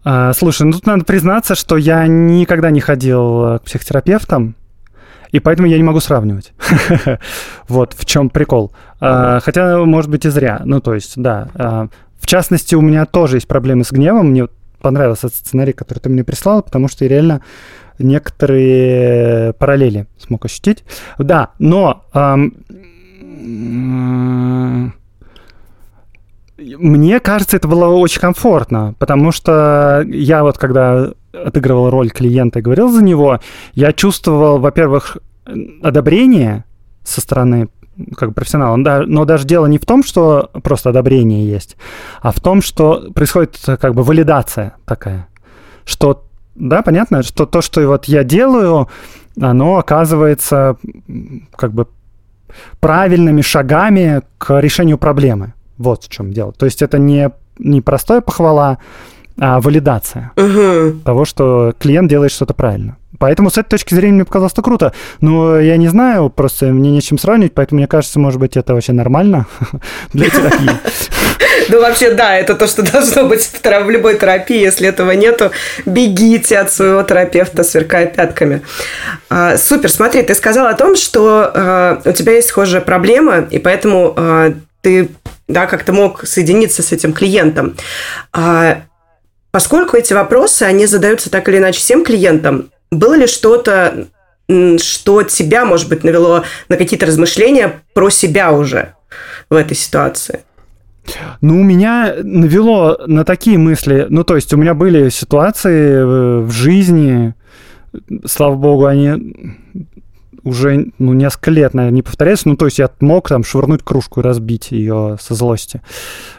А, слушай, ну тут надо признаться, что я никогда не ходил к психотерапевтам, и поэтому я не могу сравнивать. вот в чем прикол. хотя, может быть, и зря. Ну, то есть, да. в частности, у меня тоже есть проблемы с гневом. Мне понравился сценарий, который ты мне прислал, потому что я реально некоторые параллели смог ощутить. Да, но эм, мне кажется, это было очень комфортно, потому что я вот когда отыгрывал роль клиента и говорил за него, я чувствовал, во-первых, одобрение со стороны как профессионала. Но даже дело не в том, что просто одобрение есть, а в том, что происходит как бы валидация такая, что да, понятно, что то, что вот я делаю, оно оказывается как бы правильными шагами к решению проблемы. Вот в чем дело. То есть это не, не простая похвала, а валидация угу. того, что клиент делает что-то правильно. Поэтому с этой точки зрения мне показалось это круто. Но я не знаю, просто мне нечем сравнивать, поэтому мне кажется, может быть, это вообще нормально для терапии. Ну, вообще, да, это то, что должно быть в любой терапии. Если этого нету, бегите от своего терапевта, сверкая пятками. А, супер, смотри, ты сказал о том, что а, у тебя есть схожая проблема, и поэтому а, ты да, как-то мог соединиться с этим клиентом. Поскольку эти вопросы, они задаются так или иначе всем клиентам, было ли что-то, что тебя, может быть, навело на какие-то размышления про себя уже в этой ситуации? Ну, у меня навело на такие мысли. Ну, то есть у меня были ситуации в жизни, слава богу, они уже, ну, несколько лет, наверное, не повторяются. Ну, то есть я мог там швырнуть кружку и разбить ее со злости,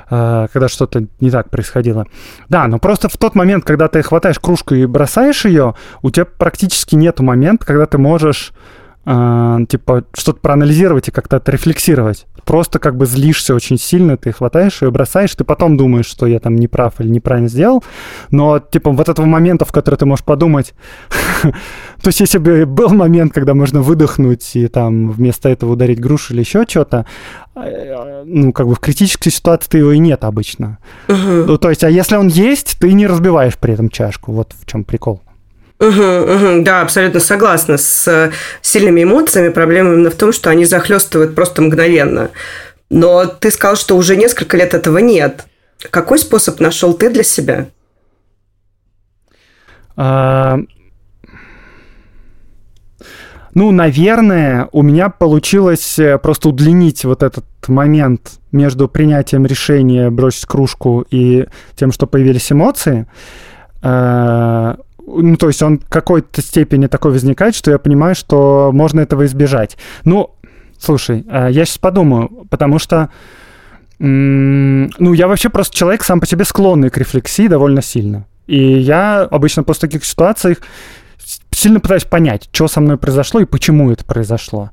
э, когда что-то не так происходило. Да, но просто в тот момент, когда ты хватаешь кружку и бросаешь ее, у тебя практически нет момента, когда ты можешь э, типа что-то проанализировать и как-то отрефлексировать просто как бы злишься очень сильно, ты хватаешь ее, бросаешь, ты потом думаешь, что я там не прав или неправильно сделал, но типа вот этого момента, в который ты можешь подумать, то есть если бы был момент, когда можно выдохнуть и там вместо этого ударить грушу или еще что-то, э, ну, как бы в критической ситуации его и нет обычно. Ну, то есть, а если он есть, ты не разбиваешь при этом чашку. Вот в чем прикол. Угу, угу, да, абсолютно согласна. С сильными эмоциями проблема именно в том, что они захлестывают просто мгновенно. Но ты сказал, что уже несколько лет этого нет. Какой способ нашел ты для себя? А... Ну, наверное, у меня получилось э, просто удлинить вот этот момент между принятием решения бросить кружку и тем, что появились эмоции. А, ну, то есть он в какой-то степени такой возникает, что я понимаю, что можно этого избежать. Ну, слушай, а, я сейчас подумаю, потому что ну, я вообще просто человек сам по себе склонный к рефлексии довольно сильно. И я обычно после таких ситуаций сильно пытаюсь понять, что со мной произошло и почему это произошло.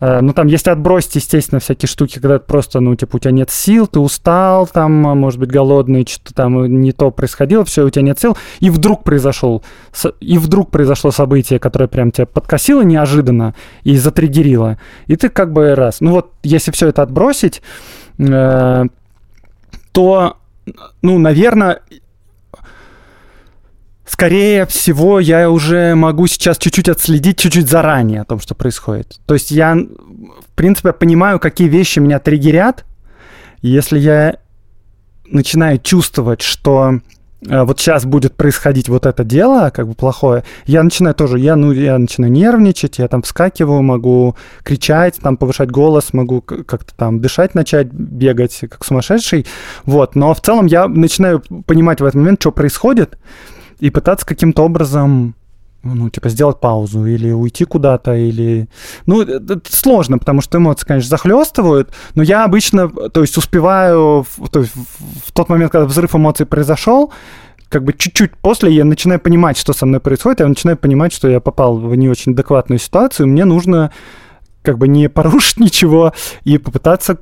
Э, ну, там, если отбросить, естественно, всякие штуки, когда просто, ну, типа, у тебя нет сил, ты устал, там, а, может быть, голодный, что-то там не то происходило, все, у тебя нет сил, и вдруг произошел, и вдруг произошло событие, которое прям тебя подкосило неожиданно и затриггерило, и ты как бы раз. Ну, вот, если все это отбросить, э, то, ну, наверное, Скорее всего, я уже могу сейчас чуть-чуть отследить чуть-чуть заранее о том, что происходит. То есть я, в принципе, понимаю, какие вещи меня триггерят. Если я начинаю чувствовать, что э, вот сейчас будет происходить вот это дело, как бы плохое, я начинаю тоже, я, ну, я начинаю нервничать, я там вскакиваю, могу кричать, там повышать голос, могу как-то там дышать начать, бегать как сумасшедший, вот, но в целом я начинаю понимать в этот момент, что происходит, и пытаться каким-то образом ну, типа, сделать паузу или уйти куда-то, или... Ну, это сложно, потому что эмоции, конечно, захлестывают, но я обычно, то есть, успеваю, то есть, в тот момент, когда взрыв эмоций произошел, как бы чуть-чуть после я начинаю понимать, что со мной происходит, я начинаю понимать, что я попал в не очень адекватную ситуацию, мне нужно как бы не порушить ничего и попытаться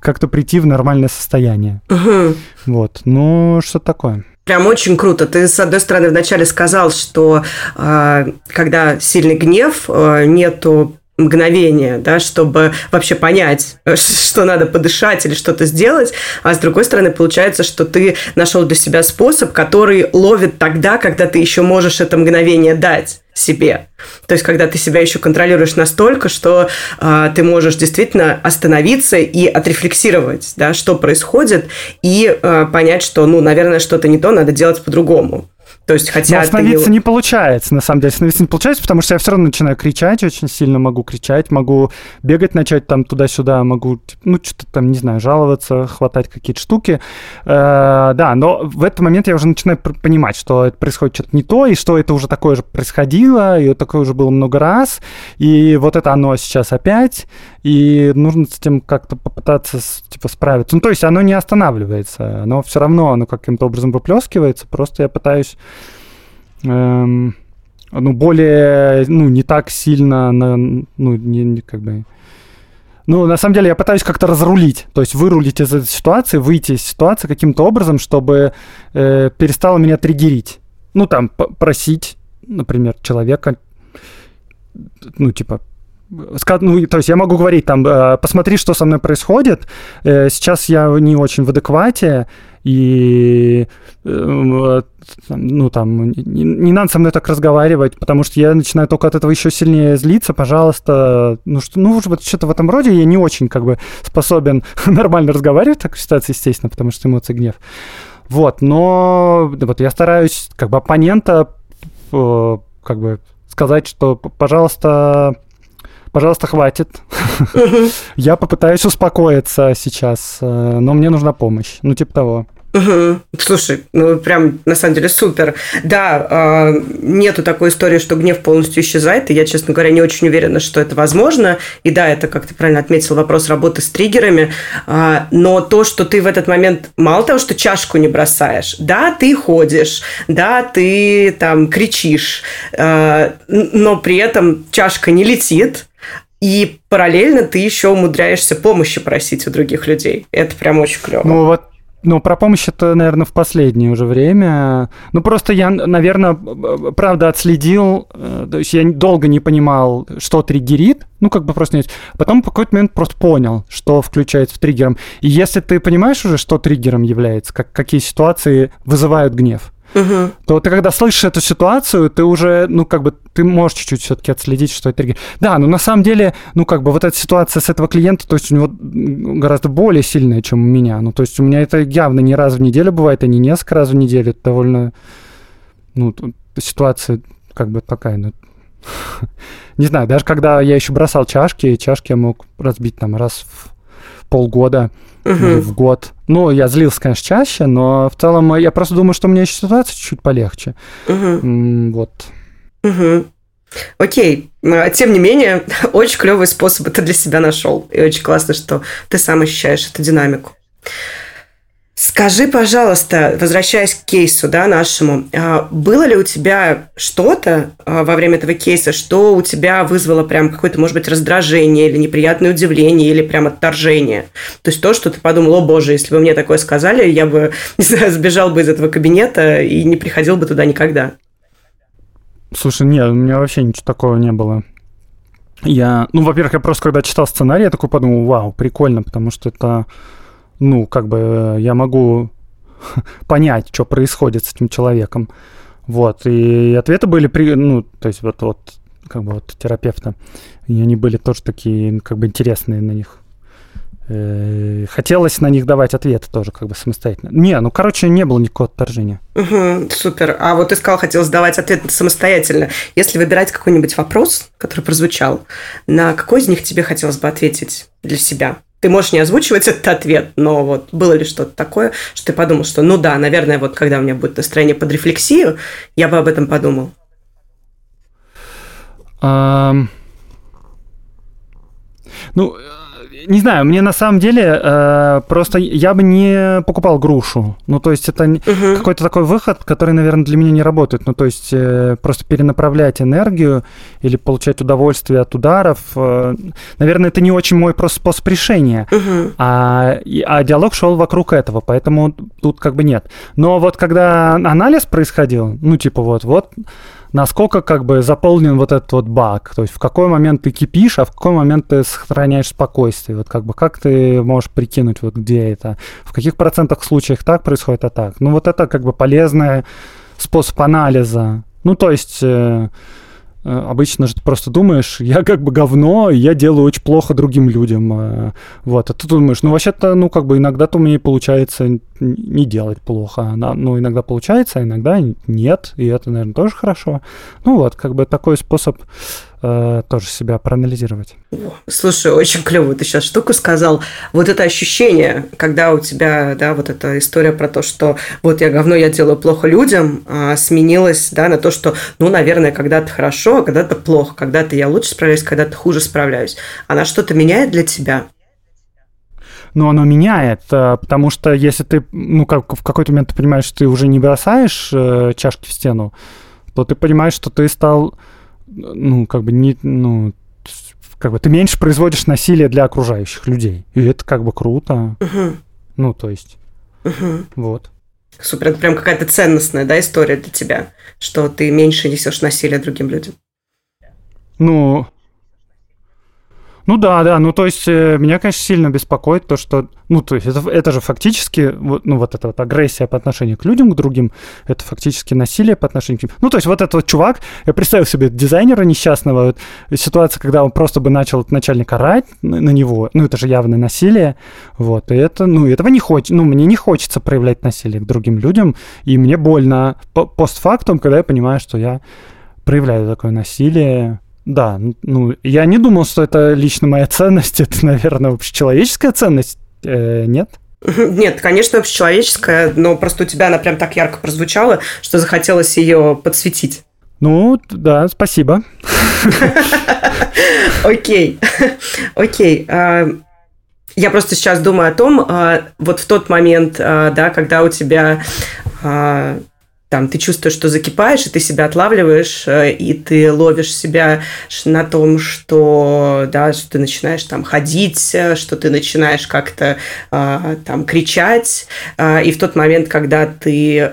как-то прийти в нормальное состояние. Угу. Вот, ну, что такое. Прям очень круто. Ты, с одной стороны, вначале сказал, что э, когда сильный гнев, э, нету мгновения, да, чтобы вообще понять, что надо подышать или что-то сделать, а с другой стороны получается, что ты нашел для себя способ, который ловит тогда, когда ты еще можешь это мгновение дать себе. То есть, когда ты себя еще контролируешь настолько, что э, ты можешь действительно остановиться и отрефлексировать, да, что происходит, и э, понять, что, ну, наверное, что-то не то, надо делать по-другому. То есть, хотя Но остановиться ты... не получается, на самом деле. Остановиться не получается, потому что я все равно начинаю кричать, очень сильно могу кричать, могу бегать, начать там туда-сюда, могу, ну, что-то там, не знаю, жаловаться, хватать какие-то штуки. Э, да, но в этот момент я уже начинаю понимать, что это происходит что-то не то, и что это уже такое же происходило, и такое уже было много раз, и вот это оно сейчас опять, и нужно с этим как-то попытаться типа справиться. Ну, то есть оно не останавливается, оно все равно, оно каким-то образом выплескивается, просто я пытаюсь эм, ну, более, ну, не так сильно, на, ну, не, не как бы... Ну, на самом деле, я пытаюсь как-то разрулить, то есть вырулить из этой ситуации, выйти из ситуации каким-то образом, чтобы э, перестало меня триггерить. Ну, там, просить, например, человека, ну, типа, ну, то есть я могу говорить там, э, посмотри, что со мной происходит. Э, сейчас я не очень в адеквате, и э, ну там не, не надо со мной так разговаривать, потому что я начинаю только от этого еще сильнее злиться. Пожалуйста, ну что, ну вот что-то в этом роде я не очень как бы способен нормально разговаривать в такой ситуации, естественно, потому что эмоции гнев. Вот, но вот я стараюсь как бы оппонента как бы сказать, что, пожалуйста, пожалуйста, хватит. Я попытаюсь успокоиться сейчас, э, но мне нужна помощь. Ну, типа того. Угу. Слушай, ну прям на самом деле супер. Да, э, нету такой истории, что гнев полностью исчезает, и я, честно говоря, не очень уверена, что это возможно. И да, это, как ты правильно отметил, вопрос работы с триггерами. Э, но то, что ты в этот момент мало того, что чашку не бросаешь, да, ты ходишь, да, ты там кричишь, э, но при этом чашка не летит, и параллельно ты еще умудряешься помощи просить у других людей. Это прям очень клево. Ну вот ну, про помощь это, наверное, в последнее уже время. Ну, просто я, наверное, правда отследил, э, то есть я долго не понимал, что триггерит, ну, как бы просто нет. Потом в какой-то момент просто понял, что включается в триггером. И если ты понимаешь уже, что триггером является, как, какие ситуации вызывают гнев, угу. то ты когда слышишь эту ситуацию, ты уже, ну, как бы, ты можешь чуть-чуть все-таки отследить, что это... Да, но на самом деле, ну, как бы, вот эта ситуация с этого клиента, то есть у него гораздо более сильная, чем у меня. Ну, то есть у меня это явно не раз в неделю бывает, а не несколько раз в неделю. Это довольно, ну, ситуация как бы такая, ну, не знаю, даже когда я еще бросал чашки, чашки я мог разбить там раз в полгода угу. или в год. Ну, я злился, конечно, чаще, но в целом я просто думаю, что у меня еще ситуация чуть-чуть полегче. Угу. Вот. Угу. Окей, тем не менее, очень клевый способ ты для себя нашел. И очень классно, что ты сам ощущаешь эту динамику. Скажи, пожалуйста, возвращаясь к кейсу да, нашему, а, было ли у тебя что-то а, во время этого кейса, что у тебя вызвало прям какое-то, может быть, раздражение или неприятное удивление или прям отторжение? То есть то, что ты подумал, о боже, если бы мне такое сказали, я бы, не знаю, сбежал бы из этого кабинета и не приходил бы туда никогда. Слушай, нет, у меня вообще ничего такого не было. Я, ну, во-первых, я просто когда читал сценарий, я такой подумал, вау, прикольно, потому что это ну, как бы э, я могу понять, что происходит с этим человеком. Вот, и ответы были, при, ну, то есть вот, вот, как бы вот терапевта, и они были тоже такие, как бы интересные на них. Э, хотелось на них давать ответы тоже как бы самостоятельно. Не, ну, короче, не было никакого отторжения. Угу, супер. А вот ты сказал, хотелось давать ответы самостоятельно. Если выбирать какой-нибудь вопрос, который прозвучал, на какой из них тебе хотелось бы ответить для себя? Ты можешь не озвучивать этот ответ, но вот было ли что-то такое, что ты подумал, что ну да, наверное, вот когда у меня будет настроение под рефлексию, я бы об этом подумал. Um... Ну, не знаю, мне на самом деле э, просто я бы не покупал грушу. Ну, то есть это угу. какой-то такой выход, который, наверное, для меня не работает. Ну, то есть э, просто перенаправлять энергию или получать удовольствие от ударов. Э, наверное, это не очень мой просто способ решения. Угу. А, а диалог шел вокруг этого, поэтому тут как бы нет. Но вот когда анализ происходил, ну, типа вот, вот насколько как бы заполнен вот этот вот баг, то есть в какой момент ты кипишь, а в какой момент ты сохраняешь спокойствие, вот как бы как ты можешь прикинуть вот где это, в каких процентах случаях так происходит, а так. Ну вот это как бы полезный способ анализа. Ну то есть э обычно же ты просто думаешь, я как бы говно, я делаю очень плохо другим людям. Э, вот, а ты думаешь, ну вообще-то, ну как бы иногда-то меня получается не делать плохо. Ну, иногда получается, а иногда нет, и это, наверное, тоже хорошо. Ну вот, как бы такой способ э, тоже себя проанализировать. Слушай, очень клевую ты сейчас штуку сказал. Вот это ощущение, когда у тебя, да, вот эта история про то, что вот я говно, я делаю плохо людям, а, сменилась, да, на то, что, ну, наверное, когда-то хорошо, а когда-то плохо, когда-то я лучше справляюсь, когда-то хуже справляюсь. Она что-то меняет для тебя? но оно меняет, э, потому что если ты, ну, как в какой-то момент ты понимаешь, что ты уже не бросаешь э, чашки в стену, то ты понимаешь, что ты стал, ну, как бы не, ну, как бы ты меньше производишь насилия для окружающих людей, и это как бы круто. Угу. Ну, то есть, угу. вот. Супер, это прям какая-то ценностная, да, история для тебя, что ты меньше несешь насилия другим людям. Ну, ну да, да, ну то есть э, меня, конечно, сильно беспокоит то, что, ну то есть это, это же фактически, ну вот эта вот агрессия по отношению к людям, к другим, это фактически насилие по отношению к ним. Ну то есть вот этот вот чувак, я представил себе дизайнера несчастного, вот, ситуация, когда он просто бы начал начальник орать на, него, ну это же явное насилие, вот, и это, ну этого не хочется, ну мне не хочется проявлять насилие к другим людям, и мне больно постфактум, когда я понимаю, что я проявляю такое насилие, да, ну, я не думал, что это лично моя ценность, это, наверное, общечеловеческая ценность, э, нет? Нет, конечно, общечеловеческая, но просто у тебя она прям так ярко прозвучала, что захотелось ее подсветить. Ну, да, спасибо. Окей, окей. А, я просто сейчас думаю о том, а, вот в тот момент, а, да, когда у тебя там ты чувствуешь, что закипаешь, и ты себя отлавливаешь, э, и ты ловишь себя на том, что, да, что ты начинаешь там ходить, э, что ты начинаешь как-то э, там кричать, и в тот момент, когда ты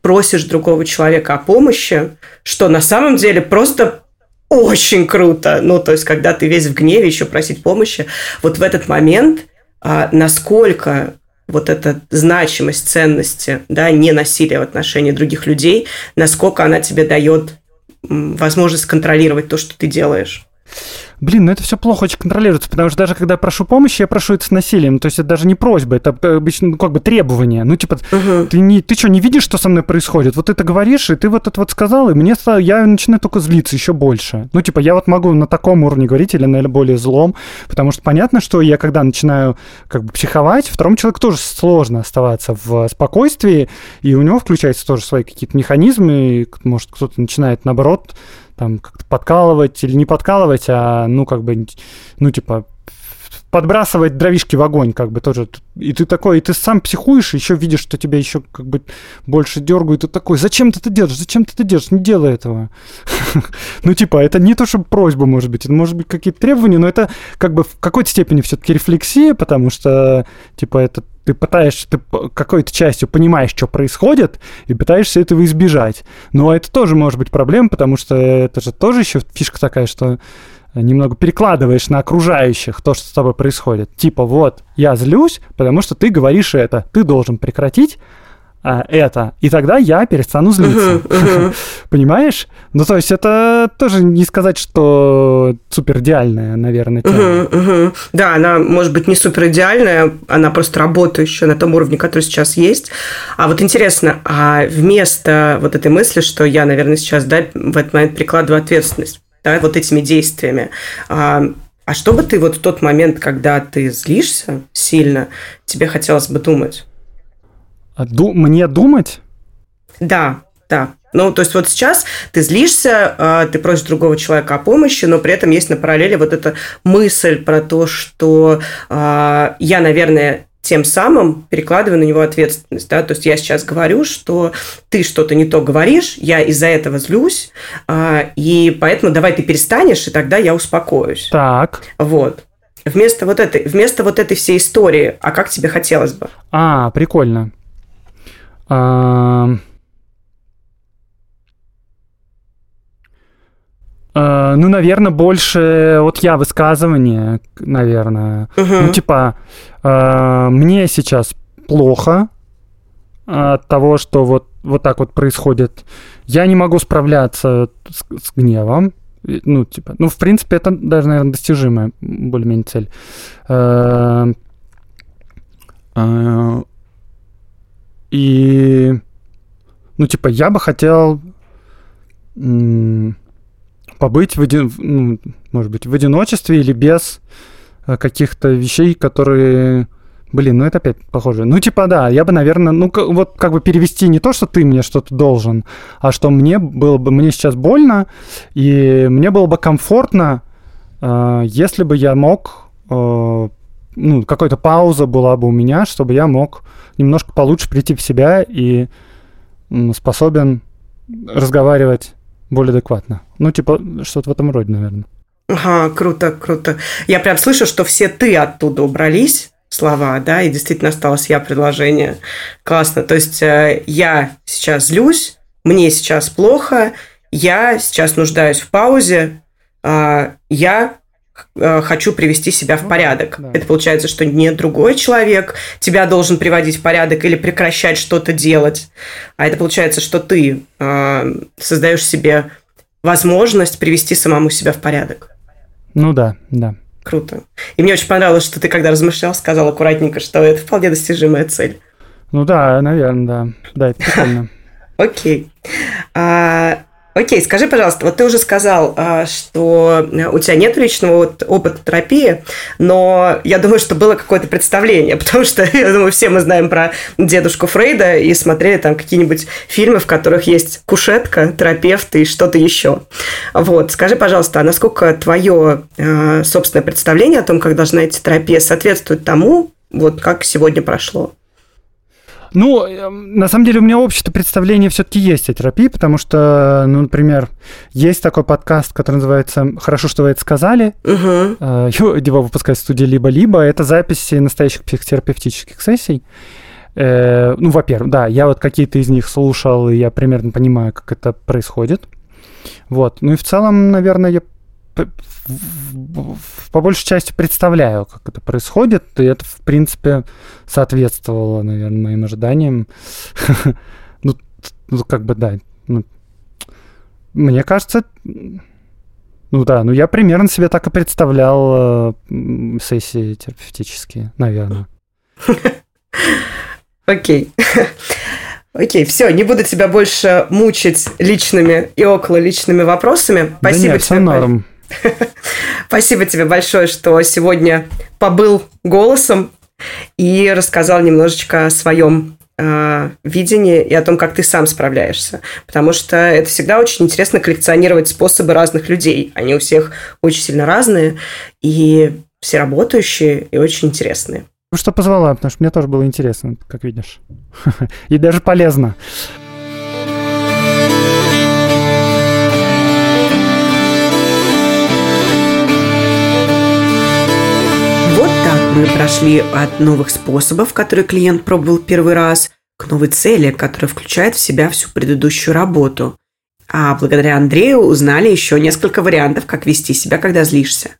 просишь другого человека о помощи, что на самом деле просто очень круто. Ну, то есть, когда ты весь в гневе, еще просить помощи, вот в этот момент, насколько вот эта значимость ценности, да, не насилия в отношении других людей, насколько она тебе дает возможность контролировать то, что ты делаешь. Блин, ну это все плохо очень контролируется, потому что даже когда я прошу помощи, я прошу это с насилием. То есть это даже не просьба, это обычно ну, как бы требование. Ну, типа, угу. ты, не, ты что, не видишь, что со мной происходит? Вот это говоришь, и ты вот это вот сказал, и мне я начинаю только злиться еще больше. Ну, типа, я вот могу на таком уровне говорить или на более злом, потому что понятно, что я когда начинаю как бы психовать, второму человеку тоже сложно оставаться в спокойствии, и у него включаются тоже свои какие-то механизмы, и, может, кто-то начинает, наоборот, там как-то подкалывать или не подкалывать, а ну как бы, ну типа подбрасывать дровишки в огонь, как бы тоже. И ты такой, и ты сам психуешь, еще видишь, что тебя еще как бы больше дергают, и ты такой, зачем ты это делаешь, зачем ты это делаешь, не делай этого. ну, типа, это не то, что просьба, может быть, это может быть какие-то требования, но это как бы в какой-то степени все-таки рефлексия, потому что, типа, это ты пытаешься, ты какой-то частью понимаешь, что происходит, и пытаешься этого избежать. Но это тоже может быть проблема, потому что это же тоже еще фишка такая, что немного перекладываешь на окружающих то, что с тобой происходит. Типа, вот, я злюсь, потому что ты говоришь это, ты должен прекратить, а, это, и тогда я перестану злиться. Uh-huh, uh-huh. Понимаешь? Ну, то есть это тоже не сказать, что супер идеальная, наверное, тема. Uh-huh, uh-huh. Да, она может быть не супер идеальная, она просто работающая на том уровне, который сейчас есть. А вот интересно, а вместо вот этой мысли, что я, наверное, сейчас да, в этот момент прикладываю ответственность да, вот этими действиями, а, а что бы ты вот в тот момент, когда ты злишься сильно, тебе хотелось бы думать? А ду- мне думать? Да, да. Ну, то есть вот сейчас ты злишься, а, ты просишь другого человека о помощи, но при этом есть на параллели вот эта мысль про то, что а, я, наверное, тем самым перекладываю на него ответственность. Да? То есть я сейчас говорю, что ты что-то не то говоришь, я из-за этого злюсь, и поэтому давай ты перестанешь, и тогда я успокоюсь. Так. Вот. Вместо вот этой, вместо вот этой всей истории, а как тебе хотелось бы? А, прикольно. А, ну, наверное, больше вот я высказывание, наверное. Угу. Ну, типа, а, мне сейчас плохо от того, что вот, вот так вот происходит. Я не могу справляться с, с гневом. Ну, типа, ну, в принципе, это даже, наверное, достижимая более-менее цель. И, ну, типа, я бы хотел побыть в один, ну, может быть, в одиночестве или без э, каких-то вещей, которые... Блин, ну это опять похоже. Ну, типа, да, я бы, наверное, ну, вот как бы перевести не то, что ты мне что-то должен, а что мне было бы, мне сейчас больно, и мне было бы комфортно, э, если бы я мог, э, ну, какая-то пауза была бы у меня, чтобы я мог немножко получше прийти в себя и способен разговаривать более адекватно. Ну, типа, что-то в этом роде, наверное. Ага, круто, круто. Я прям слышу, что все ты оттуда убрались, слова, да, и действительно осталось я предложение. Классно. То есть э, я сейчас злюсь, мне сейчас плохо, я сейчас нуждаюсь в паузе, э, я хочу привести себя в ну порядок. Да. Это получается, что не другой человек тебя должен приводить в порядок или прекращать что-то делать, а это получается, что ты э, создаешь себе возможность привести самому себя в порядок. Ну да, да. Круто. И мне очень понравилось, что ты, когда размышлял, сказал аккуратненько, что это вполне достижимая цель. Ну да, наверное, да. Да, это прикольно. Окей. А, Окей, скажи, пожалуйста, вот ты уже сказал, а, что у тебя нет личного опыта терапии, но я думаю, что было какое-то представление, потому что, я думаю, все мы знаем про дедушку Фрейда и смотрели там какие-нибудь фильмы, в которых есть кушетка, терапевт и что-то еще. Вот, скажи, пожалуйста, а насколько твое а, собственное представление о том, как должна идти терапия, соответствует тому, вот как сегодня прошло? Ну, эм, на самом деле у меня общее представление все-таки есть о терапии, потому что, ну, например, есть такой подкаст, который называется «Хорошо, что вы это сказали». Угу. Его выпускает студия «Либо-либо». Это записи настоящих психотерапевтических сессий. Э, ну, во-первых, да, я вот какие-то из них слушал, и я примерно понимаю, как это происходит. Вот. Ну и в целом, наверное, я по большей части представляю, как это происходит, и это, в принципе, соответствовало, наверное, моим ожиданиям. ну, ну, как бы, да. Ну, мне кажется, ну да, ну я примерно себе так и представлял э, сессии терапевтические, наверное. Окей. Окей, все, не буду тебя больше мучить личными и около личными вопросами. Спасибо да нет, тебе. Норм. Спасибо тебе большое, что сегодня побыл голосом и рассказал немножечко о своем э, видении и о том, как ты сам справляешься. Потому что это всегда очень интересно коллекционировать способы разных людей. Они у всех очень сильно разные и все работающие и очень интересные. Что позвала, потому что мне тоже было интересно, как видишь. И даже полезно. Мы прошли от новых способов, которые клиент пробовал первый раз, к новой цели, которая включает в себя всю предыдущую работу. А благодаря Андрею узнали еще несколько вариантов, как вести себя, когда злишься.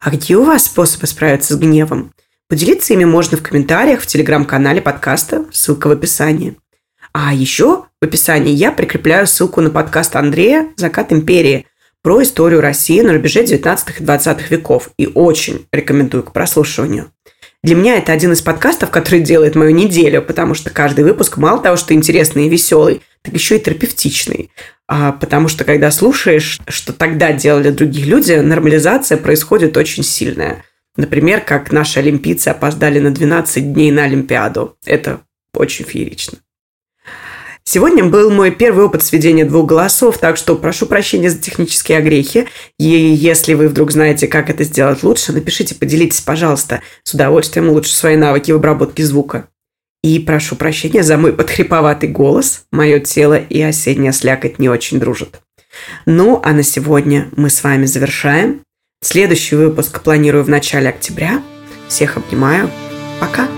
А где у вас способы справиться с гневом? Поделиться ими можно в комментариях в телеграм-канале подкаста, ссылка в описании. А еще в описании я прикрепляю ссылку на подкаст Андрея «Закат империи» про историю России на рубеже 19 и 20 веков. И очень рекомендую к прослушиванию. Для меня это один из подкастов, который делает мою неделю, потому что каждый выпуск мало того, что интересный и веселый, так еще и терапевтичный. А, потому что когда слушаешь, что тогда делали другие люди, нормализация происходит очень сильная – Например, как наши олимпийцы опоздали на 12 дней на Олимпиаду. Это очень феерично. Сегодня был мой первый опыт сведения двух голосов, так что прошу прощения за технические огрехи. И если вы вдруг знаете, как это сделать лучше, напишите, поделитесь, пожалуйста. С удовольствием улучшу свои навыки в обработке звука. И прошу прощения за мой подхриповатый голос. Мое тело и осенняя слякоть не очень дружат. Ну, а на сегодня мы с вами завершаем. Следующий выпуск планирую в начале октября. Всех обнимаю. Пока.